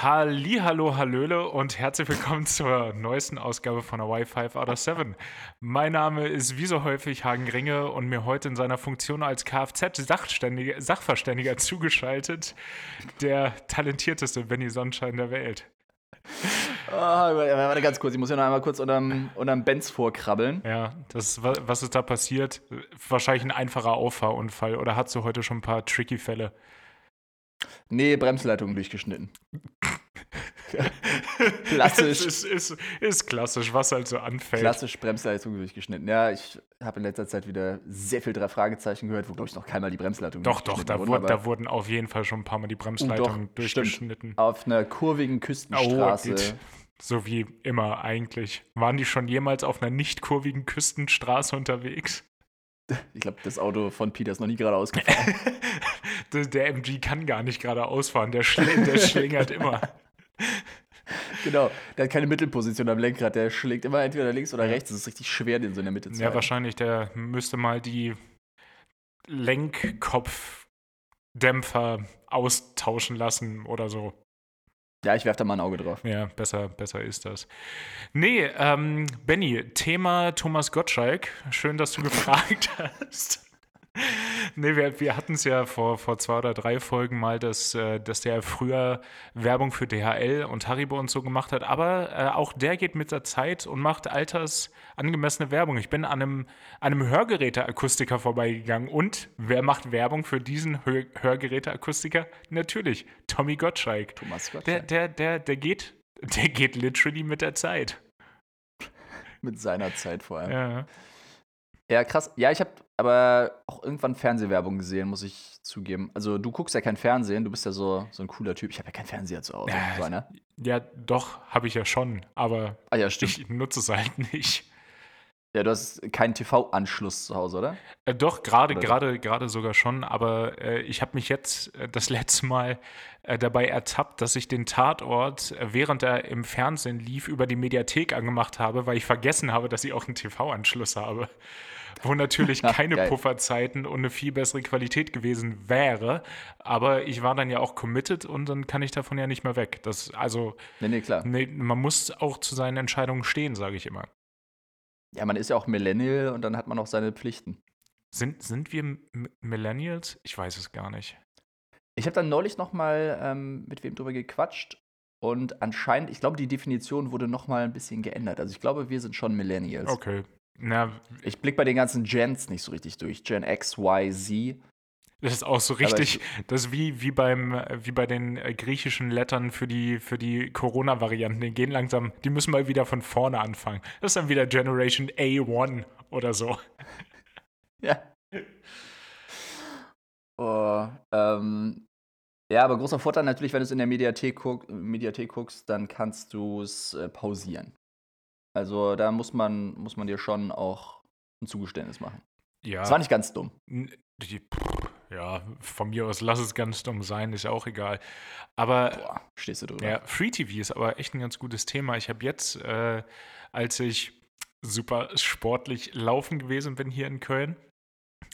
Hallo, Hallöle und herzlich willkommen zur neuesten Ausgabe von der Y5 out of 7. Mein Name ist wie so häufig Hagen Ringe und mir heute in seiner Funktion als Kfz-Sachverständiger zugeschaltet der talentierteste Benny Sonnenschein der Welt. Oh, warte ganz kurz, ich muss ja noch einmal kurz unterm, unterm Benz vorkrabbeln. Ja, das, was ist da passiert? Wahrscheinlich ein einfacher Auffahrunfall oder hast du heute schon ein paar tricky Fälle? Nee, Bremsleitungen durchgeschnitten. klassisch. ist, ist, ist, klassisch, was halt so anfällt. Klassisch Bremsleitung durchgeschnitten. Ja, ich habe in letzter Zeit wieder sehr viel drei Fragezeichen gehört, wo, glaube ich, noch keinmal die Bremsleitung Doch, doch, da, wurden, da wurden auf jeden Fall schon ein paar Mal die Bremsleitungen durchgeschnitten. Stimmt. Auf einer kurvigen Küstenstraße. Oh, so wie immer eigentlich. Waren die schon jemals auf einer nicht kurvigen Küstenstraße unterwegs? Ich glaube, das Auto von Peter ist noch nie geradeaus gefahren. der MG kann gar nicht geradeaus fahren, der, schl der schlingert immer. Genau, der hat keine Mittelposition am Lenkrad, der schlägt immer entweder links oder rechts. Es ist richtig schwer, den so in der Mitte zu Ja, wahrscheinlich, der müsste mal die Lenkkopfdämpfer austauschen lassen oder so. Ja, ich werfe da mal ein Auge drauf. Ja, besser, besser ist das. Nee, ähm, Benny, Thema Thomas Gottschalk. Schön, dass du gefragt hast. Nee, wir, wir hatten es ja vor, vor zwei oder drei Folgen mal, dass, äh, dass der früher Werbung für DHL und Haribo und so gemacht hat. Aber äh, auch der geht mit der Zeit und macht altersangemessene Werbung. Ich bin an einem, einem Hörgeräteakustiker vorbeigegangen. Und wer macht Werbung für diesen Hör Hörgeräteakustiker? Natürlich, Tommy Gottschalk. Thomas Gottschalk. Der, der, der, der, geht, der geht literally mit der Zeit. mit seiner Zeit vor allem. Ja. Ja, krass. Ja, ich habe aber auch irgendwann Fernsehwerbung gesehen, muss ich zugeben. Also, du guckst ja kein Fernsehen, du bist ja so, so ein cooler Typ. Ich habe ja keinen Fernseher zu Hause. Ja, so einer. ja doch, habe ich ja schon, aber ah, ja, ich nutze es halt nicht. Ja, du hast keinen TV-Anschluss zu Hause, oder? Äh, doch, gerade, gerade, gerade sogar schon, aber äh, ich habe mich jetzt äh, das letzte Mal äh, dabei ertappt, dass ich den Tatort, äh, während er im Fernsehen lief, über die Mediathek angemacht habe, weil ich vergessen habe, dass ich auch einen TV-Anschluss habe wo natürlich keine Geil. Pufferzeiten und eine viel bessere Qualität gewesen wäre. Aber ich war dann ja auch committed und dann kann ich davon ja nicht mehr weg. Das, also, nee, nee, klar. Nee, man muss auch zu seinen Entscheidungen stehen, sage ich immer. Ja, man ist ja auch Millennial und dann hat man auch seine Pflichten. Sind, sind wir M Millennials? Ich weiß es gar nicht. Ich habe dann neulich noch mal ähm, mit wem drüber gequatscht und anscheinend, ich glaube, die Definition wurde noch mal ein bisschen geändert. Also ich glaube, wir sind schon Millennials. Okay, na, ich blicke bei den ganzen Gens nicht so richtig durch. Gen X, Y, Z. Das ist auch so richtig, das ist wie, wie, beim, wie bei den äh, griechischen Lettern für die, für die Corona-Varianten. Die gehen langsam, die müssen mal wieder von vorne anfangen. Das ist dann wieder Generation A1 oder so. Ja. Oh, ähm, ja, aber großer Vorteil natürlich, wenn du es in der Mediathek, guck, Mediathek guckst, dann kannst du es äh, pausieren. Also da muss man, muss man dir schon auch ein Zugeständnis machen. Ja. Das war nicht ganz dumm. Die, ja, von mir aus lass es ganz dumm sein, ist ja auch egal. Aber Boah, stehst du drüber. Ja, Free TV ist aber echt ein ganz gutes Thema. Ich habe jetzt, äh, als ich super sportlich laufen gewesen bin hier in Köln,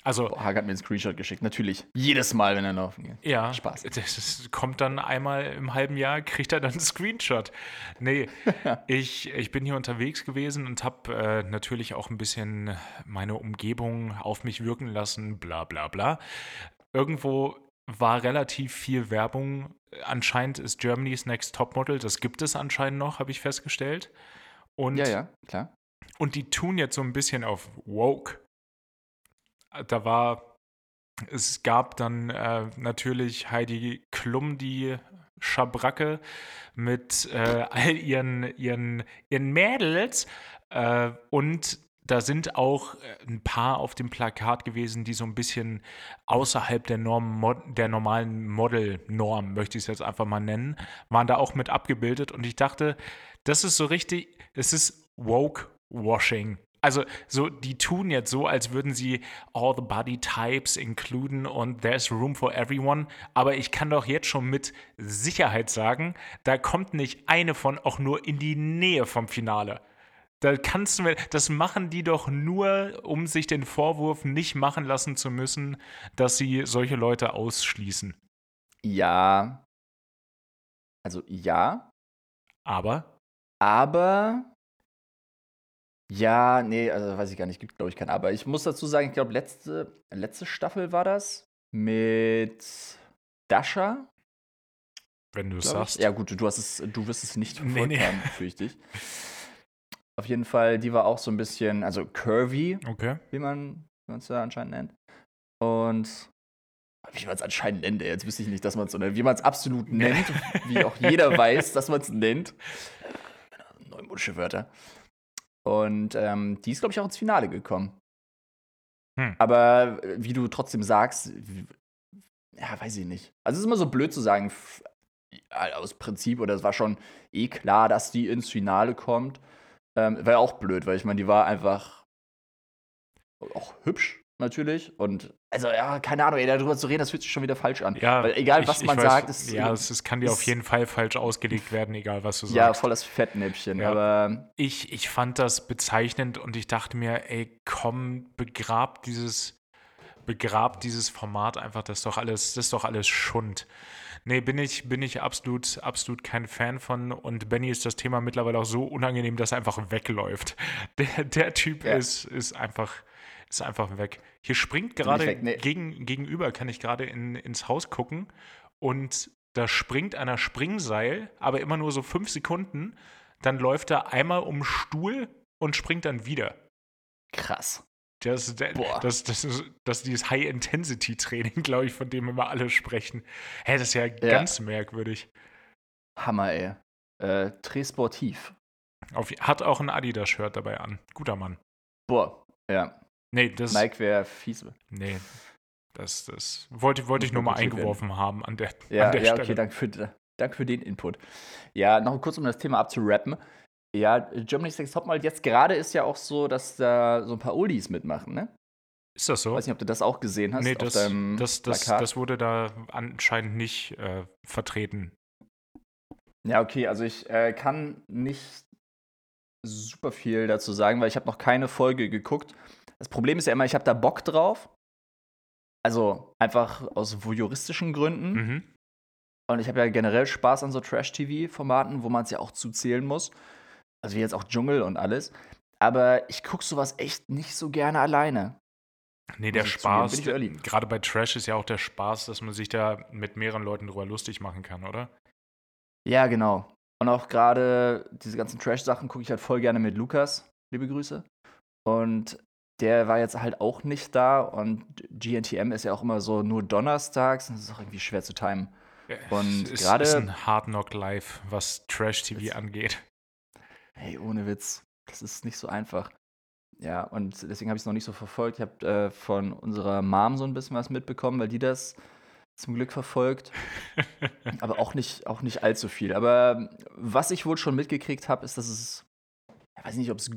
also, Boah, Hag hat mir einen Screenshot geschickt, natürlich. Jedes Mal, wenn er laufen geht. Ja. Spaß. Das kommt dann einmal im halben Jahr, kriegt er dann einen Screenshot. Nee, ich, ich bin hier unterwegs gewesen und habe äh, natürlich auch ein bisschen meine Umgebung auf mich wirken lassen, bla bla bla. Irgendwo war relativ viel Werbung. Anscheinend ist Germany's Next Topmodel, das gibt es anscheinend noch, habe ich festgestellt. Und, ja, ja, klar. Und die tun jetzt so ein bisschen auf woke da war, es gab dann äh, natürlich Heidi Klum, die Schabracke mit äh, all ihren, ihren, ihren Mädels äh, und da sind auch äh, ein paar auf dem Plakat gewesen, die so ein bisschen außerhalb der Norm, der normalen Model-Norm, möchte ich es jetzt einfach mal nennen, waren da auch mit abgebildet. Und ich dachte, das ist so richtig, es ist Woke-Washing also so, die tun jetzt so, als würden sie all the body types includen und there's room for everyone. Aber ich kann doch jetzt schon mit Sicherheit sagen, da kommt nicht eine von auch nur in die Nähe vom Finale. Da kannst du mir, das machen die doch nur, um sich den Vorwurf nicht machen lassen zu müssen, dass sie solche Leute ausschließen. Ja, Also ja, Aber aber ja, nee, also weiß ich gar nicht, gibt glaube ich kein Aber. Ich muss dazu sagen, ich glaube, letzte, letzte Staffel war das mit Dasha. wenn du es ich. sagst. Ja, gut, du hast es, du wirst es nicht Nee, verfolgt nee. haben, fürchte ich. Auf jeden Fall, die war auch so ein bisschen, also curvy, Okay. wie man es ja anscheinend nennt. Und wie man es anscheinend nennt, ey, jetzt wüsste ich nicht, dass man es so nennt. Wie man es absolut nennt, wie auch jeder weiß, dass man es nennt. Neumodische Wörter. Und ähm, die ist, glaube ich, auch ins Finale gekommen. Hm. Aber äh, wie du trotzdem sagst, ja, weiß ich nicht. Also es ist immer so blöd zu sagen, ja, aus Prinzip, oder es war schon eh klar, dass die ins Finale kommt. Ähm, war ja auch blöd, weil ich meine, die war einfach auch hübsch, natürlich. Und also, ja, keine Ahnung, ey, darüber zu reden, das fühlt sich schon wieder falsch an. Ja, weil egal, ich- was ich man weiß, sagt, es ja, es, es kann dir auf ist- jeden Fall falsch ausgelegt werden, egal was du ja, sagst. voll das Fettnäpfchen. Ja. Aber Ich, ich fand das bezeichnend und ich dachte mir, ey, komm, begrab dieses, begrab dieses Format einfach, das ist doch alles, das ist doch alles Schund. Nee, bin ich, bin ich absolut, absolut kein Fan von und Benny ist das Thema mittlerweile auch so unangenehm, dass er einfach wegläuft. Der, der Typ Ja. ist, ist einfach, ist einfach weg. Hier springt gerade nee. gegen, gegenüber, kann ich gerade in, ins Haus gucken und da springt einer Springseil, aber immer nur so fünf Sekunden. Dann läuft er einmal um den Stuhl und springt dann wieder. krass. Das, Boah. das, das, ist, das ist dieses High-Intensity-Training, glaube ich, von dem immer alle sprechen. Hä, das ist ja, ganz merkwürdig. Hammer, ey. Äh, Très sportiv. Auf, hat auch ein Adidas-Shirt dabei an. Guter Mann. Boah, ja. Nee, das, Nike wäre fies. nee, das, das wollte, wollte ich nur mal eingeworfen haben an der, Ja, an der ja, Stelle. okay, danke für, danke für den Input. Ja, noch kurz, um das Thema abzurappen. Ja, Germany's Next Topmodel, jetzt gerade ist ja auch so, dass da so ein paar Oldies mitmachen, ne? Ist das so? Weiß nicht, ob du das auch gesehen hast nee, das, das, das, das wurde da anscheinend nicht äh, vertreten. Ja, okay, also ich äh, kann nicht super viel dazu sagen, weil ich habe noch keine Folge geguckt. Das Problem ist ja immer, ich habe da Bock drauf. Also einfach aus voyeuristischen Gründen. Mhm. Und ich habe ja generell Spaß an so Trash-TV-Formaten, wo man es ja auch zuzählen muss. Also wie jetzt auch Dschungel und alles. Aber ich gucke sowas echt nicht so gerne alleine. Nee, der Spaß, gerade bei Trash ist ja auch der Spaß, dass man sich da mit mehreren Leuten drüber lustig machen kann, oder? Ja, genau. Und auch gerade diese ganzen Trash-Sachen gucke ich halt voll gerne mit Lukas. Liebe Grüße. Und der war jetzt halt auch nicht da. Und GNTM ist ja auch immer so nur donnerstags. Das ist auch irgendwie schwer zu timen. Und es ist, gerade- ist ein Hard Knock Live, was Trash-TV Ist- angeht. Hey, ohne Witz. Das ist nicht so einfach. Ja, und deswegen habe ich es noch nicht so verfolgt. Ich habe äh, von unserer Mom so ein bisschen was mitbekommen, weil die das zum Glück verfolgt. aber auch nicht, auch nicht allzu viel. Aber was ich wohl schon mitgekriegt habe, ist, dass es, ich weiß nicht, ob es,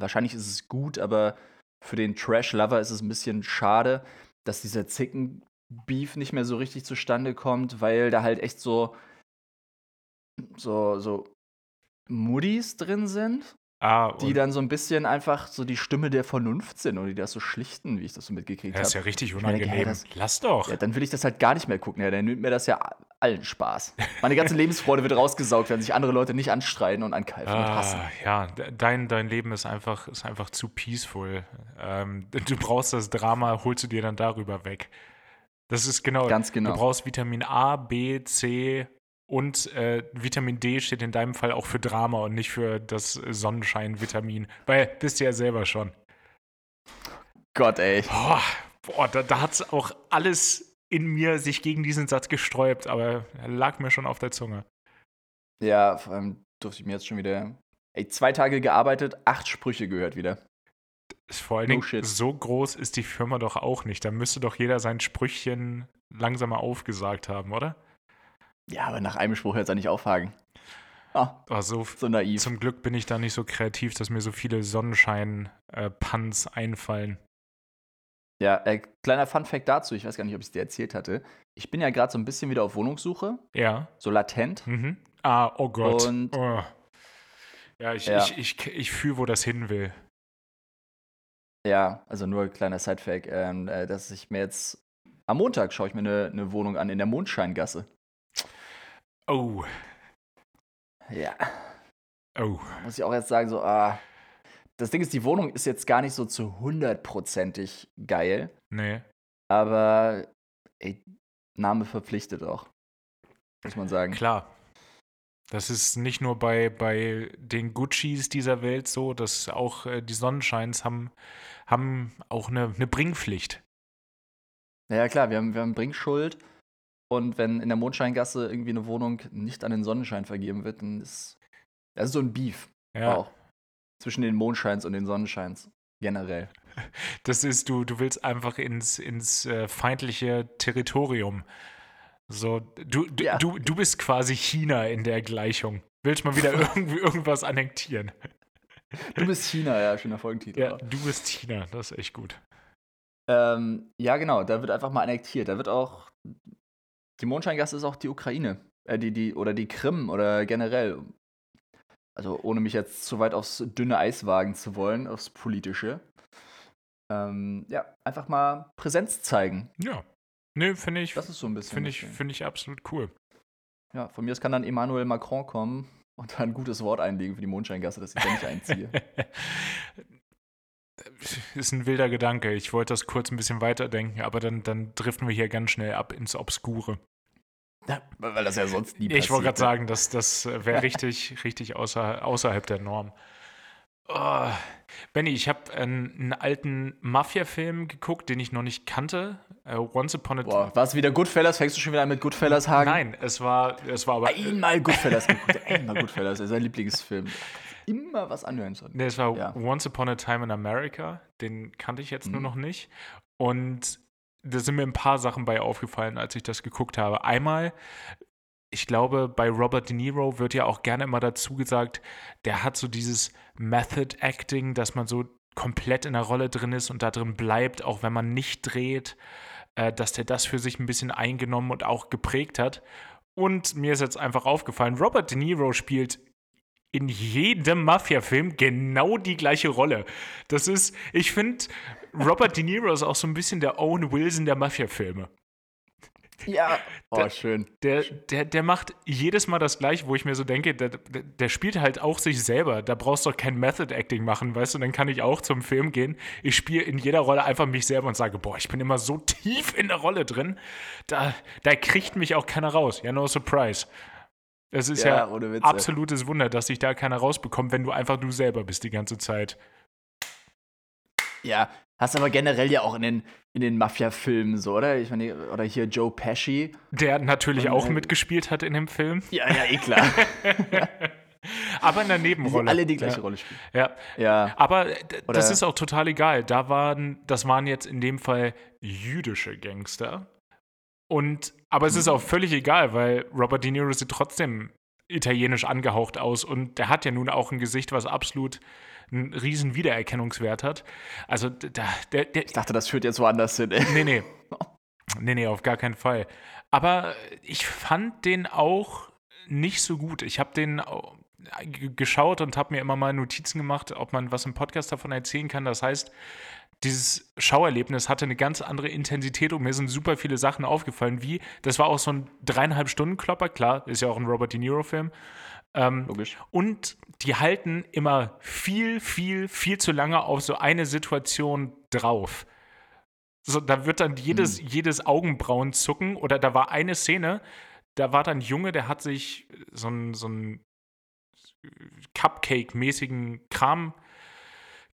wahrscheinlich ist es gut, aber für den Trash-Lover ist es ein bisschen schade, dass dieser Zicken-Beef nicht mehr so richtig zustande kommt, weil da halt echt so, so, so Moodies drin sind, ah, die dann so ein bisschen einfach so die Stimme der Vernunft sind und die das so schlichten, wie ich das so mitgekriegt ja, ist habe. ja richtig mir denke, hey, unangenehm. das- Lass doch. Ja, dann will ich das halt gar nicht mehr gucken. Ja, dann nimmt mir das ja allen Spaß. Meine ganze Lebensfreude wird rausgesaugt, wenn sich andere Leute nicht anstreiten und ankeifen und hassen. Ah, ja, de- dein, dein Leben ist einfach, ist einfach zu peaceful. Ähm, du brauchst das Drama, holst du dir dann darüber weg. Das ist genau. Ganz genau. Du brauchst Vitamin A, B, C und äh, Vitamin D steht in deinem Fall auch für Drama und nicht für das Sonnenschein-Vitamin. Weil bist du ja selber schon. Gott, ey. Boah, boah da, da hat es auch alles in mir sich gegen diesen Satz gesträubt, aber er lag mir schon auf der Zunge. Ja, vor allem durfte ich mir jetzt schon wieder. Ey, zwei Tage gearbeitet, acht Sprüche gehört wieder. Ist vor allen Dingen, so groß ist die Firma doch auch nicht. Da müsste doch jeder sein Sprüchchen langsam mal aufgesagt haben, oder? Ja, aber nach einem Spruch hört es nicht aufhaken. Ah, Aber so, so naiv. zum Glück bin ich da nicht so kreativ, dass mir so viele Sonnenschein-Puns einfallen. Ja, äh, kleiner Fun-Fact dazu, ich weiß gar nicht, ob ich es dir erzählt hatte. Ich bin ja gerade so ein bisschen wieder auf Wohnungssuche, Ja. so latent. Mhm. Ah, oh Gott. Und- oh. Ja, ich, Ja. ich, ich, ich fühle, wo das hin will. Ja, also nur ein kleiner Side-Fact, ähm, äh, dass ich mir jetzt am Montag schaue ich mir eine, eine Wohnung an in der Mondscheingasse. Oh, Ja. oh. Muss ich auch jetzt sagen, so, ah. Das Ding ist, die Wohnung ist jetzt gar nicht so zu hundertprozentig geil, Nee. aber ey, Name verpflichtet auch. Muss man sagen. Klar. Das ist nicht nur bei, bei den Guccis dieser Welt so, dass auch äh, die Sonnenscheins haben, haben auch eine, eine Bringpflicht. Ja, klar, wir haben, wir haben Bringschuld. Und wenn in der Mondscheingasse irgendwie eine Wohnung nicht an den Sonnenschein vergeben wird, dann ist das ist so ein Beef Ja. auch. Zwischen den Mondscheins und den Sonnenscheins. Generell. Das ist, du, du willst einfach ins, ins äh, feindliche Territorium. So, du, du, Ja. du, du bist quasi China in der Gleichung. Willst mal wieder irgendwie irgendwas annektieren. Du bist China, ja, schöner Folgentitel. Ja, du bist China, das ist echt gut. Ähm, ja, genau, da wird einfach mal annektiert. Da wird auch. Die Mondscheingasse ist auch die Ukraine. Äh, die, die, oder die Krim oder generell. Also ohne mich jetzt zu weit aufs dünne Eis wagen zu wollen, aufs Politische. Ähm, ja, einfach mal Präsenz zeigen. Ja. Nö, finde ich, Das ist so ein bisschen. finde ich, finde ich absolut cool. Ja, von mir aus kann dann Emmanuel Macron kommen und da ein gutes Wort einlegen für die Mondscheingasse, dass ich da nicht einziehe. ist ein wilder Gedanke. Ich wollte das kurz ein bisschen weiterdenken, aber dann, dann driften wir hier ganz schnell ab ins Obskure. Weil das ja sonst nie Ich wollte gerade passiert, ne? sagen, das, das wäre richtig, richtig außer, außerhalb der Norm. Oh. Benny, ich habe einen, einen alten Mafia-Film geguckt, den ich noch nicht kannte. Uh, Once Upon a Boah, war es wieder Goodfellas? Fängst du schon wieder an mit Goodfellas, Hagen? Nein, es war, es war aber. Einmal Goodfellas geguckt. Einmal Goodfellas, das ist sein Lieblingsfilm. Immer was anhören sollen. Nee, es war Ja. Once Upon a Time in America. Den kannte ich jetzt nur Mhm. noch nicht. Und da sind mir ein paar Sachen bei aufgefallen, als ich das geguckt habe. Einmal, ich glaube, bei Robert De Niro wird ja auch gerne immer dazu gesagt, der hat so dieses Method Acting, dass man so komplett in der Rolle drin ist und da drin bleibt, auch wenn man nicht dreht, äh, dass der das für sich ein bisschen eingenommen und auch geprägt hat. Und mir ist jetzt einfach aufgefallen, Robert De Niro spielt in jedem Mafia-Film genau die gleiche Rolle. Das ist, ich finde, Robert De Niro ist auch so ein bisschen der Owen Wilson der Mafia-Filme. Ja. Oh, Der- schön. Der, der, der macht jedes Mal das gleiche, wo ich mir so denke, der, der, spielt halt auch sich selber. Da brauchst du doch kein Method-Acting machen, weißt du? Dann kann ich auch zum Film gehen. Ich spiele in jeder Rolle einfach mich selber und sage, boah, ich bin immer so tief in der Rolle drin. Da, da kriegt mich auch keiner raus. Ja, no surprise. Es ist ja, Ja, absolutes Wunder, dass sich da keiner rausbekommt, wenn du einfach du selber bist die ganze Zeit. Ja, hast aber generell ja auch in den, in den Mafia-Filmen so, oder? Ich meine, oder hier Joe Pesci. Der natürlich Und, auch mitgespielt hat in dem Film, Ja, ja, eh klar. aber in der Die Nebenrolle. alle die gleiche ja. Rolle spielen. Ja, Ja. Aber d- das Oder- ist auch total egal. Da waren, das waren jetzt in dem Fall jüdische Gangster. Und, aber es Mhm. ist auch völlig egal, weil Robert De Niro sieht trotzdem italienisch angehaucht aus und der hat ja nun auch ein Gesicht, was absolut einen riesen Wiedererkennungswert hat. Also da, der, der, Ich dachte, das führt jetzt woanders hin. ey. nee, nee. Nee, nee, auf gar keinen Fall. Aber ich fand den auch nicht so gut. Ich habe den geschaut und habe mir immer mal Notizen gemacht, ob man was im Podcast davon erzählen kann. Das heißt, dieses Schauerlebnis hatte eine ganz andere Intensität und mir sind super viele Sachen aufgefallen, wie, das war auch so ein dreieinhalb Stunden Klopper, klar, ist ja auch ein Robert De Niro Film. Ähm, Logisch. und die halten immer viel, viel, viel zu lange auf so eine Situation drauf. So, da wird dann jedes, jedes Augenbrauen zucken. Oder da war eine Szene, da war dann ein Junge, der hat sich so einen so einen Cupcake-mäßigen Kram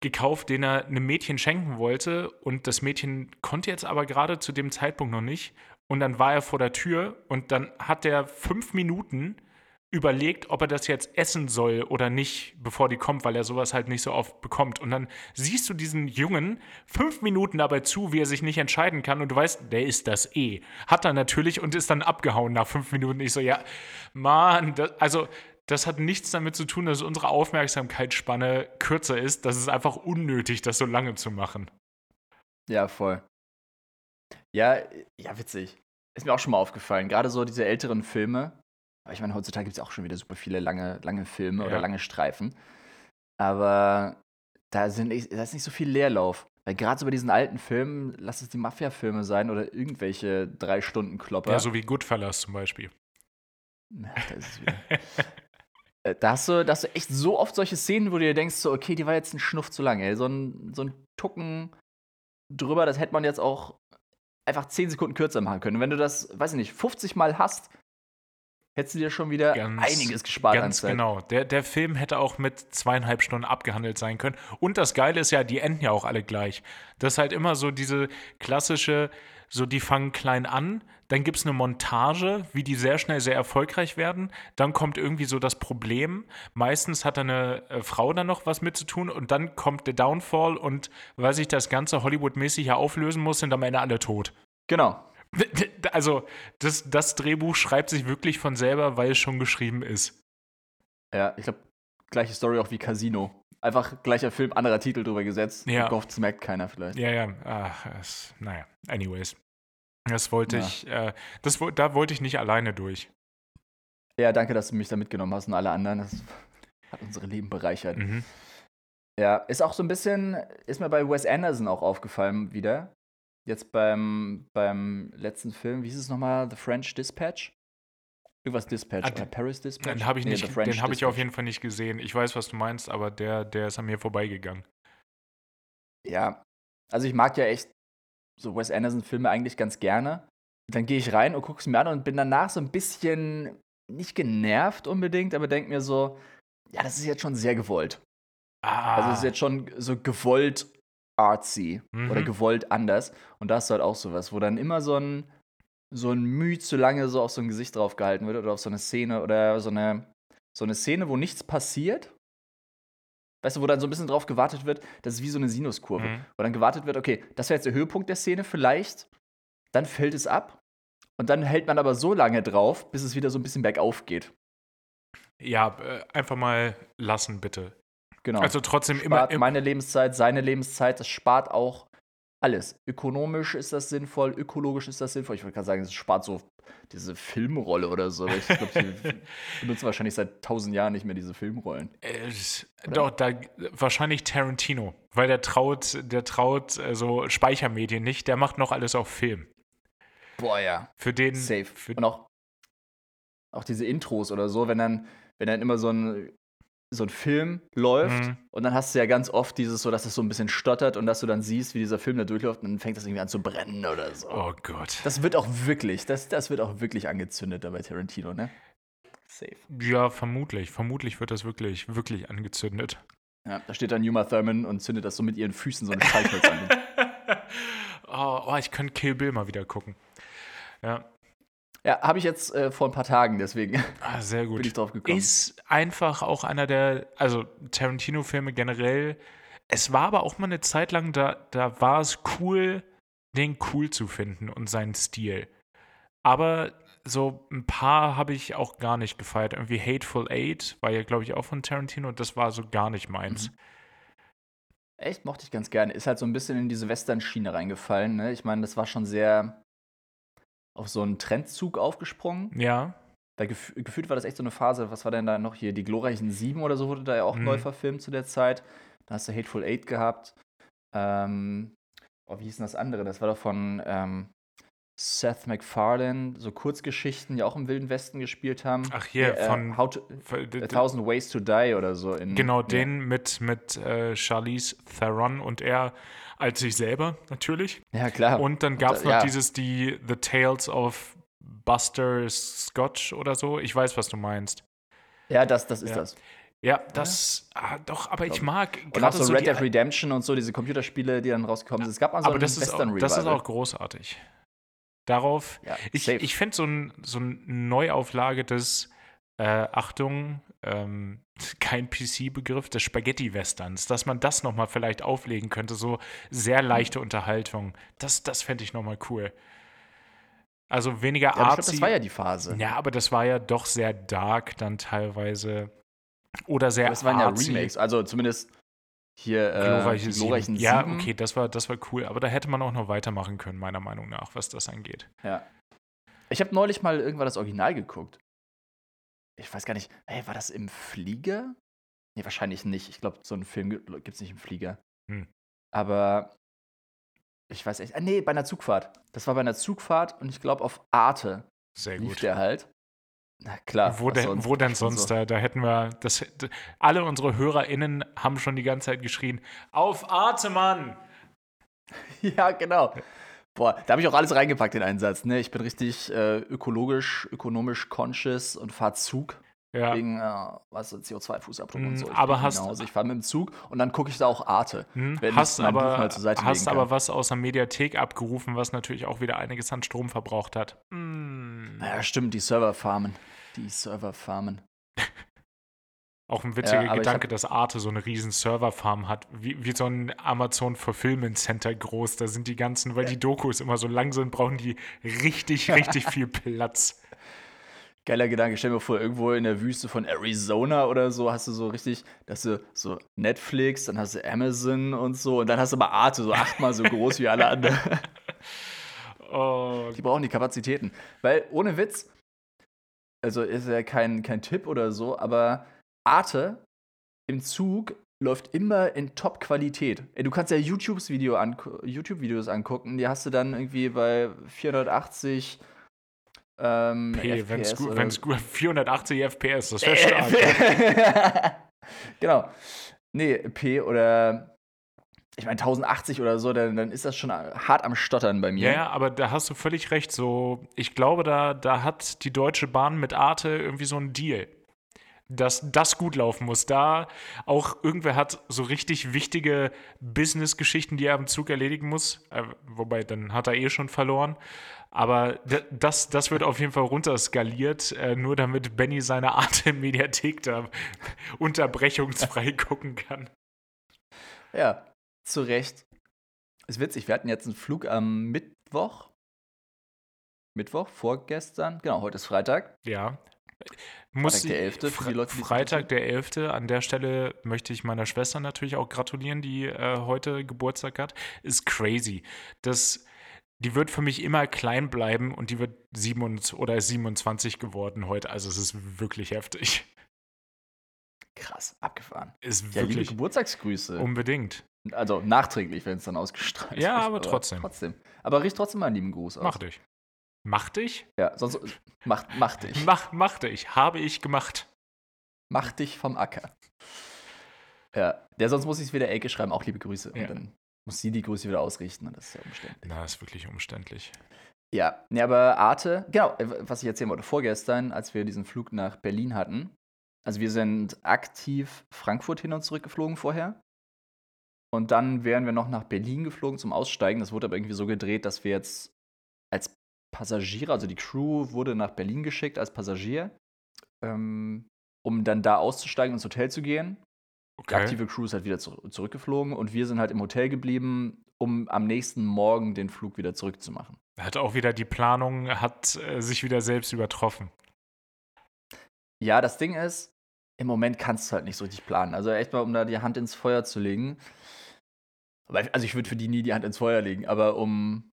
gekauft, den er einem Mädchen schenken wollte. Und das Mädchen konnte jetzt aber gerade zu dem Zeitpunkt noch nicht. Und dann war er vor der Tür und dann hat er fünf Minuten überlegt, ob er das jetzt essen soll oder nicht, bevor die kommt, weil er sowas halt nicht so oft bekommt. Und dann siehst du diesen Jungen fünf Minuten dabei zu, wie er sich nicht entscheiden kann und du weißt, der ist das eh. Hat er natürlich und ist dann abgehauen nach fünf Minuten. Ich so, ja, Mann, das, also das hat nichts damit zu tun, dass unsere Aufmerksamkeitsspanne kürzer ist. Das ist einfach unnötig, das so lange zu machen. Ja, voll. Ja, ja, witzig. Ist mir auch schon mal aufgefallen. Gerade so diese älteren Filme. Aber ich meine, heutzutage gibt es auch schon wieder super viele lange, lange Filme Ja. oder lange Streifen. Aber da, sind, da ist nicht so viel Leerlauf. Weil gerade so bei diesen alten Filmen, lass es die Mafia-Filme sein oder irgendwelche drei Stunden Klopper. Ja, so wie Goodfellas zum Beispiel. Na, da. Äh, da, hast du, da hast du echt so oft solche Szenen, wo du dir denkst, so, okay, die war jetzt ein Schnuff zu lang, ey. So ein, so ein Tucken drüber, das hätte man jetzt auch einfach 10 Sekunden kürzer machen können. Und wenn du das, weiß ich nicht, 50 Mal hast, hättest du dir schon wieder Ganz- einiges gespart an Ganz genau. Der, der Film hätte auch mit zweieinhalb Stunden abgehandelt sein können. Und das Geile ist ja, die enden ja auch alle gleich. Das ist halt immer so diese klassische, so die fangen klein an, dann gibt es eine Montage, wie die sehr schnell sehr erfolgreich werden. Dann kommt irgendwie so das Problem. Meistens hat eine äh, Frau dann noch was mit zu tun und dann kommt der Downfall und weil sich das Ganze Hollywood-mäßig ja auflösen muss, sind am Ende alle tot. Genau. Also, das, das Drehbuch schreibt sich wirklich von selber, weil es schon geschrieben ist. Ja, ich glaube, gleiche Story auch wie Casino. Einfach gleicher Film, anderer Titel drüber gesetzt. Ja. Gehofft, es merkt keiner vielleicht. Ja, ja, ach, es, naja, anyways. Das wollte Ja. ich, äh, das, da wollte ich nicht alleine durch. Ja, danke, dass du mich da mitgenommen hast und alle anderen. Das hat unsere Leben bereichert. Mhm. Ja, ist auch so ein bisschen, ist mir bei Wes Anderson auch aufgefallen wieder. Jetzt beim, beim letzten Film, wie hieß es nochmal? The French Dispatch? Irgendwas Dispatch Ah, oder Paris Dispatch? Den habe ich, Nee, nicht, den hab ich auf jeden Fall nicht gesehen. Ich weiß, was du meinst, aber der, der ist an mir vorbeigegangen. Ja, also ich mag ja echt so Wes Anderson-Filme eigentlich ganz gerne. Dann gehe ich rein und gucke es mir an und bin danach so ein bisschen nicht genervt unbedingt, aber denke mir so, ja, das ist jetzt schon sehr gewollt. Ah, Also es ist jetzt schon so gewollt artsy Mhm. oder gewollt anders. Und da du halt auch sowas, wo dann immer so ein, so ein Mühe zu lange so auf so ein Gesicht drauf gehalten wird oder auf so eine Szene oder so eine, so eine Szene, wo nichts passiert. Weißt du, wo dann so ein bisschen drauf gewartet wird, das ist wie so eine Sinuskurve. Mhm. Wo dann gewartet wird, okay, das wäre jetzt der Höhepunkt der Szene vielleicht, dann fällt es ab und dann hält man aber so lange drauf, bis es wieder so ein bisschen bergauf geht. ja, äh, einfach mal lassen, bitte. Genau. Also trotzdem immer, spart im, meine Lebenszeit, seine Lebenszeit, das spart auch alles. Ökonomisch ist das sinnvoll, ökologisch ist das sinnvoll. Ich wollte gerade sagen, es spart so diese Filmrolle oder so. Ich glaube, sie benutzen wahrscheinlich seit tausend Jahren nicht mehr diese Filmrollen. Äh, doch, da, wahrscheinlich Tarantino, weil der traut, der traut so Speichermedien nicht, der macht noch alles auf Film. Boah, ja. Für den, Safe. Für, Und auch, auch diese Intros oder so, wenn dann, wenn dann immer so ein, so ein Film läuft Mhm. und dann hast du ja ganz oft dieses so, dass es so ein bisschen stottert und dass du dann siehst, wie dieser Film da durchläuft und dann fängt das irgendwie an zu brennen oder so. oh Gott. Das wird auch wirklich, das, das wird auch wirklich angezündet da bei Tarantino, ne? Safe. Ja, vermutlich. Vermutlich wird das wirklich, wirklich angezündet. Ja, da steht dann Uma Thurman und zündet das so mit ihren Füßen so ein Streichholz an. oh, oh, ich könnte Kill Bill mal wieder gucken. Ja, Ja, habe ich jetzt äh, vor ein paar Tagen, deswegen ah, sehr gut. bin ich drauf gekommen. Ist einfach auch einer der, also Tarantino-Filme generell. Es war aber auch mal eine Zeit lang, da, da war es cool, den cool zu finden und seinen Stil. Aber so ein paar habe ich auch gar nicht gefeiert. Irgendwie Hateful Eight war ja, glaube ich, auch von Tarantino und das war so gar nicht meins. Echt, mochte ich ganz gerne. Ist halt so ein bisschen in diese Western-Schiene reingefallen. Ne? Ich meine, das war schon sehr auf so einen Trendzug aufgesprungen. Ja, Da gef gefühlt war das echt so eine Phase. Was war denn da noch hier? Die glorreichen Sieben oder so wurde da ja auch Mhm. neu verfilmt zu der Zeit. Da hast du Hateful Eight gehabt. Ähm, oh, wie hieß denn das andere? Das war doch von ähm, Seth MacFarlane, so Kurzgeschichten, die auch im Wilden Westen gespielt haben. Ach, hier, äh, von- How to, A Thousand Ways to Die oder so. In, Genau, ja. den mit, mit äh, Charlize Theron und er als sich selber natürlich. Ja, klar. Und dann gab es da- noch ja. dieses, die The Tales of Buster Scotch oder so. Ich weiß, was du meinst. ja, das, das ist Ja. das. Ja, das, ah, doch, aber ich mag Und auch so so Red Dead Redemption und so, diese Computerspiele, die dann rausgekommen sind. Es gab mal so aber ein das ist, auch, Western das ist Revival. auch großartig. Darauf, ja, ich, safe. ich finde so, ein, so eine Neuauflage des, äh, Achtung, ähm, kein PC-Begriff, des Spaghetti-Westerns, dass man das nochmal vielleicht auflegen könnte, so sehr leichte Unterhaltung. Das, das fände ich nochmal cool. Also weniger ja, aber ich glaube, artsy. das war ja die Phase. Ja, aber das war ja doch sehr dark dann teilweise. Oder sehr es waren ja. Remakes, also zumindest hier äh, Glorreiche die Sieben. Ja, okay, das war, das war cool. Aber da hätte man auch noch weitermachen können, meiner Meinung nach, was das angeht. Ja. Ich habe neulich mal irgendwann das Original geguckt. Ich weiß gar nicht, ey, war das im Flieger? Nee, wahrscheinlich nicht. Ich glaube, so einen Film gibt es nicht im Flieger. Hm. Aber ich weiß echt. Ah, nee, bei einer Zugfahrt. Das war bei einer Zugfahrt und ich glaube auf Arte Sehr lief gut. der halt. Na klar. Wo, denn, wo denn sonst? So. Da, da hätten wir, das, alle unsere HörerInnen haben schon die ganze Zeit geschrien, auf Arte, Mann! Ja, genau. Boah, da habe ich auch alles reingepackt in einen Satz. Ne? Ich bin richtig äh, ökologisch, ökonomisch conscious und fahre Zug. Ja. Wegen, äh, was CO2-Fußabdruck mm, und so. Ich aber hast Ich fahre mit dem Zug und dann gucke ich da auch Arte. Hm, hast aber, hast aber was aus der Mediathek abgerufen, was natürlich auch wieder einiges an Strom verbraucht hat. Mm. Ja, stimmt, die Serverfarmen. Die Serverfarmen. Auch ein witziger ja, Gedanke, dass Arte so eine riesen Serverfarm hat, wie, wie so ein Amazon Fulfillment Center groß. Da sind die ganzen, weil die Dokus immer so lang sind, brauchen die richtig, richtig viel Platz. Geiler Gedanke, stell dir vor, irgendwo in der Wüste von Arizona oder so hast du so richtig, dass du so Netflix, dann hast du Amazon und so und dann hast du aber Arte, so achtmal so groß wie alle anderen. Oh. Die brauchen die Kapazitäten. Weil ohne Witz, also ist ja kein, kein Tipp oder so, aber Arte im Zug läuft immer in Top-Qualität. Du kannst ja YouTube-Videos angu YouTube angucken, die hast du dann irgendwie bei 480 ähm, P, wenn es gut 480 FPS, das wäre stark. genau. Nee, P oder ich meine 1080 oder so, dann, dann ist das schon hart am Stottern bei mir. Ja, aber da hast du völlig recht. So, ich glaube, da, da hat die Deutsche Bahn mit Arte irgendwie so einen Deal dass das gut laufen muss. Da auch irgendwer hat so richtig wichtige Business-Geschichten, die er am Zug erledigen muss. Äh, wobei, dann hat er eh schon verloren. Aber das, das wird auf jeden Fall runterskaliert, äh, nur damit Benny seine Art im Mediathek da unterbrechungsfrei gucken kann. Ja, zu Recht. Ist witzig, wir hatten jetzt einen Flug am Mittwoch. Mittwoch, vorgestern. Genau, heute ist Freitag. Ja. Muss Freitag der 11. Fre Leute, Freitag der 11. An der Stelle möchte ich meiner Schwester natürlich auch gratulieren, die äh, heute Geburtstag hat. Ist crazy. Das, die wird für mich immer klein bleiben und die wird 27 oder 27 geworden heute. Also es ist wirklich heftig. Krass, abgefahren. Ist ja, wirklich liebe Geburtstagsgrüße. Unbedingt. Also nachträglich, wenn es dann ausgestrahlt ja, ist. Ja, aber trotzdem. trotzdem. Aber riech trotzdem mal einen lieben Gruß aus. Mach dich. Mach dich? Ja, sonst mach, mach dich. Mach, mach dich. Habe ich gemacht. Mach dich vom Acker. Ja, der sonst muss ich es wieder Elke schreiben, auch liebe Grüße. Ja. Und dann muss sie die Grüße wieder ausrichten und das ist ja umständlich. Na, ist wirklich umständlich. Ja, nee, aber Arte, genau, äh, was ich erzählen wollte, vorgestern, als wir diesen Flug nach Berlin hatten, also wir sind aktiv Frankfurt hin und zurück geflogen vorher. Und dann wären wir noch nach Berlin geflogen zum Aussteigen. Das wurde aber irgendwie so gedreht, dass wir jetzt als Passagiere, also die Crew wurde nach Berlin geschickt als Passagier, ähm, um dann da auszusteigen ins Hotel zu gehen. Okay. Die aktive Crew ist halt wieder zu zurückgeflogen und wir sind halt im Hotel geblieben, um am nächsten Morgen den Flug wieder zurückzumachen. Hat auch wieder die Planung, hat äh, sich wieder selbst übertroffen. Ja, das Ding ist, im Moment kannst du halt nicht so richtig planen. Also echt mal, um da die Hand ins Feuer zu legen. Also ich würde für die nie die Hand ins Feuer legen, aber um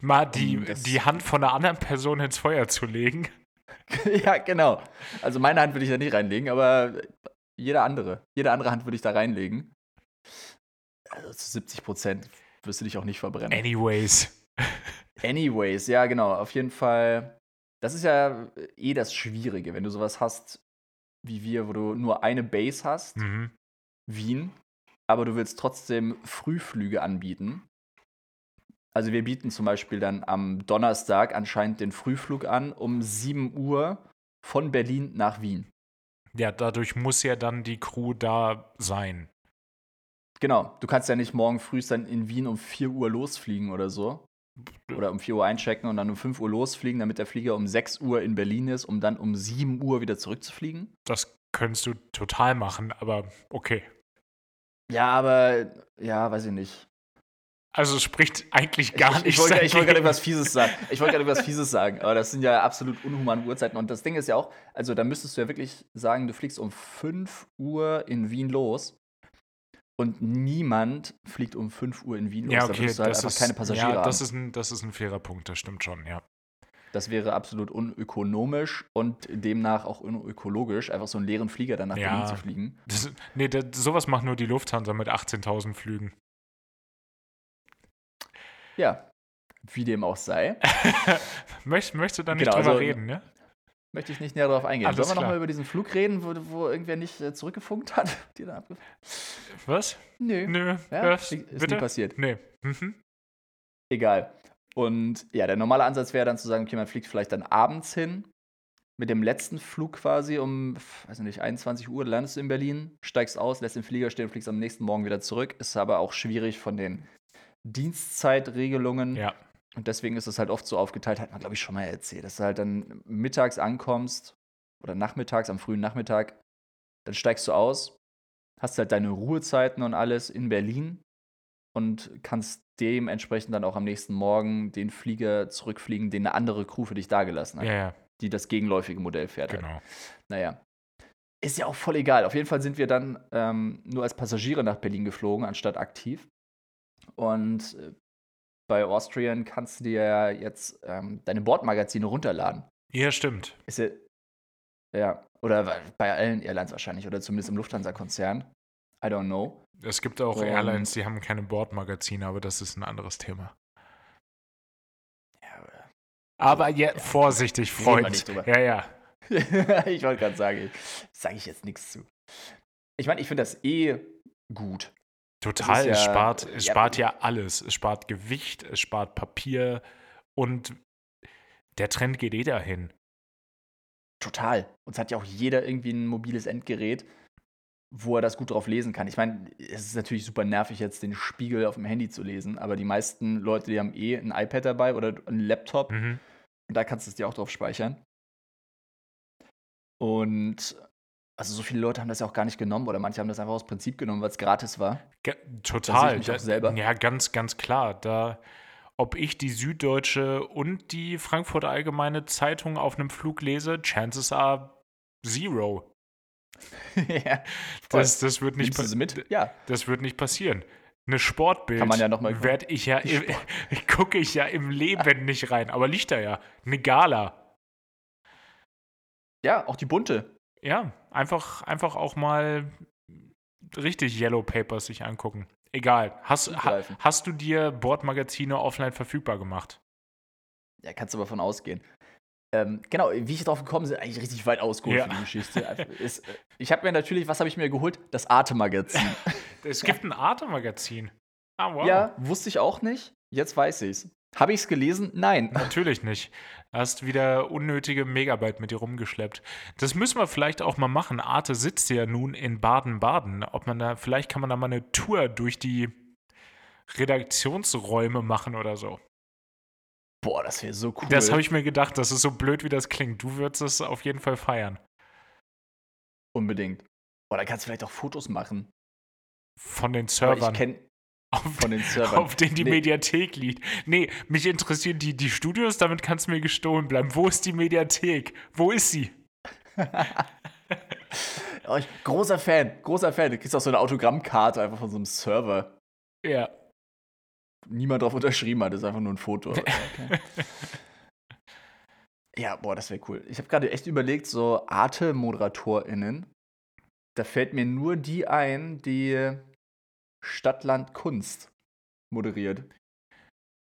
mal die, die Hand von einer anderen Person ins Feuer zu legen. ja, genau. Also meine Hand würde ich da nicht reinlegen, aber jede andere. Jede andere Hand würde ich da reinlegen. Also zu 70 Prozent wirst du dich auch nicht verbrennen. Anyways. Anyways, ja, genau. Auf jeden Fall. Das ist ja eh das Schwierige, wenn du sowas hast wie wir, wo du nur eine Base hast, mhm. Wien, aber du willst trotzdem Frühflüge anbieten. Also wir bieten zum Beispiel dann am Donnerstag anscheinend den Frühflug an um 7 Uhr von Berlin nach Wien. Ja, dadurch muss ja dann die Crew da sein. Genau, du kannst ja nicht morgen früh dann in Wien um 4 Uhr losfliegen oder so. Oder um 4 Uhr einchecken und dann um 5 Uhr losfliegen, damit der Flieger um 6 Uhr in Berlin ist, um dann um 7 Uhr wieder zurückzufliegen. Das könntest du total machen, aber okay. Ja, aber ja, weiß ich nicht. Also spricht eigentlich gar nicht. Ich, ich wollte wollt gerade etwas Fieses sagen. Ich wollte gerade etwas Fieses sagen, aber das sind ja absolut unhumane Uhrzeiten. Und das Ding ist ja auch, also da müsstest du ja wirklich sagen, du fliegst um 5 Uhr in Wien los. Und niemand fliegt um 5 Uhr in Wien los. Ja, okay, da würdest du halt einfach ist, keine Passagiere ja, das Ist ein, das ist ein fairer Punkt, das stimmt schon, ja. Das wäre absolut unökonomisch und demnach auch unökologisch, einfach so einen leeren Flieger dann nach ja, Berlin zu fliegen. Das, nee, das, sowas macht nur die Lufthansa mit 18.000 Flügen. Ja, wie dem auch sei. Möcht, möchtest du da nicht genau, drüber also, reden, ne? möchte ich nicht näher darauf eingehen. Alles Sollen wir nochmal über diesen Flug reden, wo, wo irgendwer nicht äh, zurückgefunkt hat? Die dann Was? Nö. Nö. Ja, was? ist nie Bitte? passiert. Nee. Mhm. Egal. Und ja, der normale Ansatz wäre dann zu sagen, okay, man fliegt vielleicht dann abends hin, mit dem letzten Flug quasi um, weiß nicht, 21 Uhr landest du in Berlin, steigst aus, lässt den Flieger stehen, fliegst am nächsten Morgen wieder zurück. Ist aber auch schwierig von den Dienstzeitregelungen. Ja. Und deswegen ist es halt oft so aufgeteilt, hat man, glaube ich, schon mal erzählt, dass du halt dann mittags ankommst oder nachmittags, am frühen Nachmittag, dann steigst du aus, hast halt deine Ruhezeiten und alles in Berlin und kannst dementsprechend dann auch am nächsten Morgen den Flieger zurückfliegen, den eine andere Crew für dich dagelassen hat, Ja, ja, die das gegenläufige Modell fährt. Halt. genau. Naja. Ist ja auch voll egal. Auf jeden Fall sind wir dann ähm, nur als Passagiere nach Berlin geflogen, anstatt aktiv. Und äh, bei Austrian kannst du dir ja jetzt ähm, deine Bordmagazine runterladen. Ja, stimmt. Ist ja, ja, oder bei allen Airlines wahrscheinlich, oder zumindest im Lufthansa-Konzern. I don't know. Es gibt auch Und- Airlines, die haben keine Bordmagazine, aber das ist ein anderes Thema. Ja, Aber ja, vorsichtig, Reden wir Freund. Ja, ja. ich wollte gerade sagen, sage ich jetzt nichts zu. Ich meine, ich finde das eh gut. Total. ja- es spart, es ja, spart ja alles. Es spart Gewicht, es spart Papier und der Trend geht eh dahin. Total. Und es hat ja auch jeder irgendwie ein mobiles Endgerät, wo er das gut drauf lesen kann. Ich meine, es ist natürlich super nervig, jetzt den Spiegel auf dem Handy zu lesen, aber die meisten Leute, die haben eh ein iPad dabei oder einen Laptop Mhm. und da kannst du es dir auch drauf speichern. Und also so viele Leute haben das ja auch gar nicht genommen oder manche haben das einfach aus Prinzip genommen, weil es gratis war. Ge total. auch selber. Ja, ganz, ganz klar. Da, ob ich die Süddeutsche und die Frankfurter Allgemeine Zeitung auf einem Flug lese, chances are zero. ja. Das, das, wird nicht Nimmst du pa- sie mit? Ja. das wird nicht passieren. Eine Sportbild Kann man ja noch mal- werd ich ja im, gucke ich ja im Leben nicht rein. Aber liegt da ja. Eine Gala. Ja, auch die bunte. Ja, einfach, einfach auch mal richtig Yellow Papers sich angucken. Egal. Hast, ha, hast du dir Bordmagazine offline verfügbar gemacht? Ja, kannst du aber von ausgehen. Ähm, genau, wie ich drauf gekommen bin, eigentlich richtig weit ausgeholt Ja. für die Geschichte. Ist, äh, ich habe mir natürlich, was habe ich mir geholt? Das Arte-Magazin. Es gibt ein Arte-Magazin. Ah, wow. Ja, wusste ich auch nicht. Jetzt weiß ich's. Habe ich's gelesen? Nein. Natürlich nicht. Hast wieder unnötige Megabyte mit dir rumgeschleppt. Das müssen wir vielleicht auch mal machen. Arte sitzt ja nun in Baden-Baden. Ob man da, vielleicht kann man da mal eine Tour durch die Redaktionsräume machen oder so. Boah, das wäre so cool. Das habe ich mir gedacht, das ist so blöd, wie das klingt. Du würdest es auf jeden Fall feiern. Unbedingt. Boah, da kannst du vielleicht auch Fotos machen. Von den Aber Servern. ich kenne auf, von den Servern. auf denen die Nee. Mediathek liegt. Nee, mich interessieren die, die Studios, damit kannst du mir gestohlen bleiben. Wo ist die Mediathek? Wo ist sie? Oh, ich, großer Fan, großer Fan. Du kriegst auch so eine Autogrammkarte einfach von so einem Server. Ja. Niemand drauf unterschrieben hat, das ist einfach nur ein Foto. Okay. ja, boah, das wäre cool. Ich habe gerade echt überlegt, so Arte-ModeratorInnen. Da fällt mir nur die ein, die Stadtland Kunst moderiert.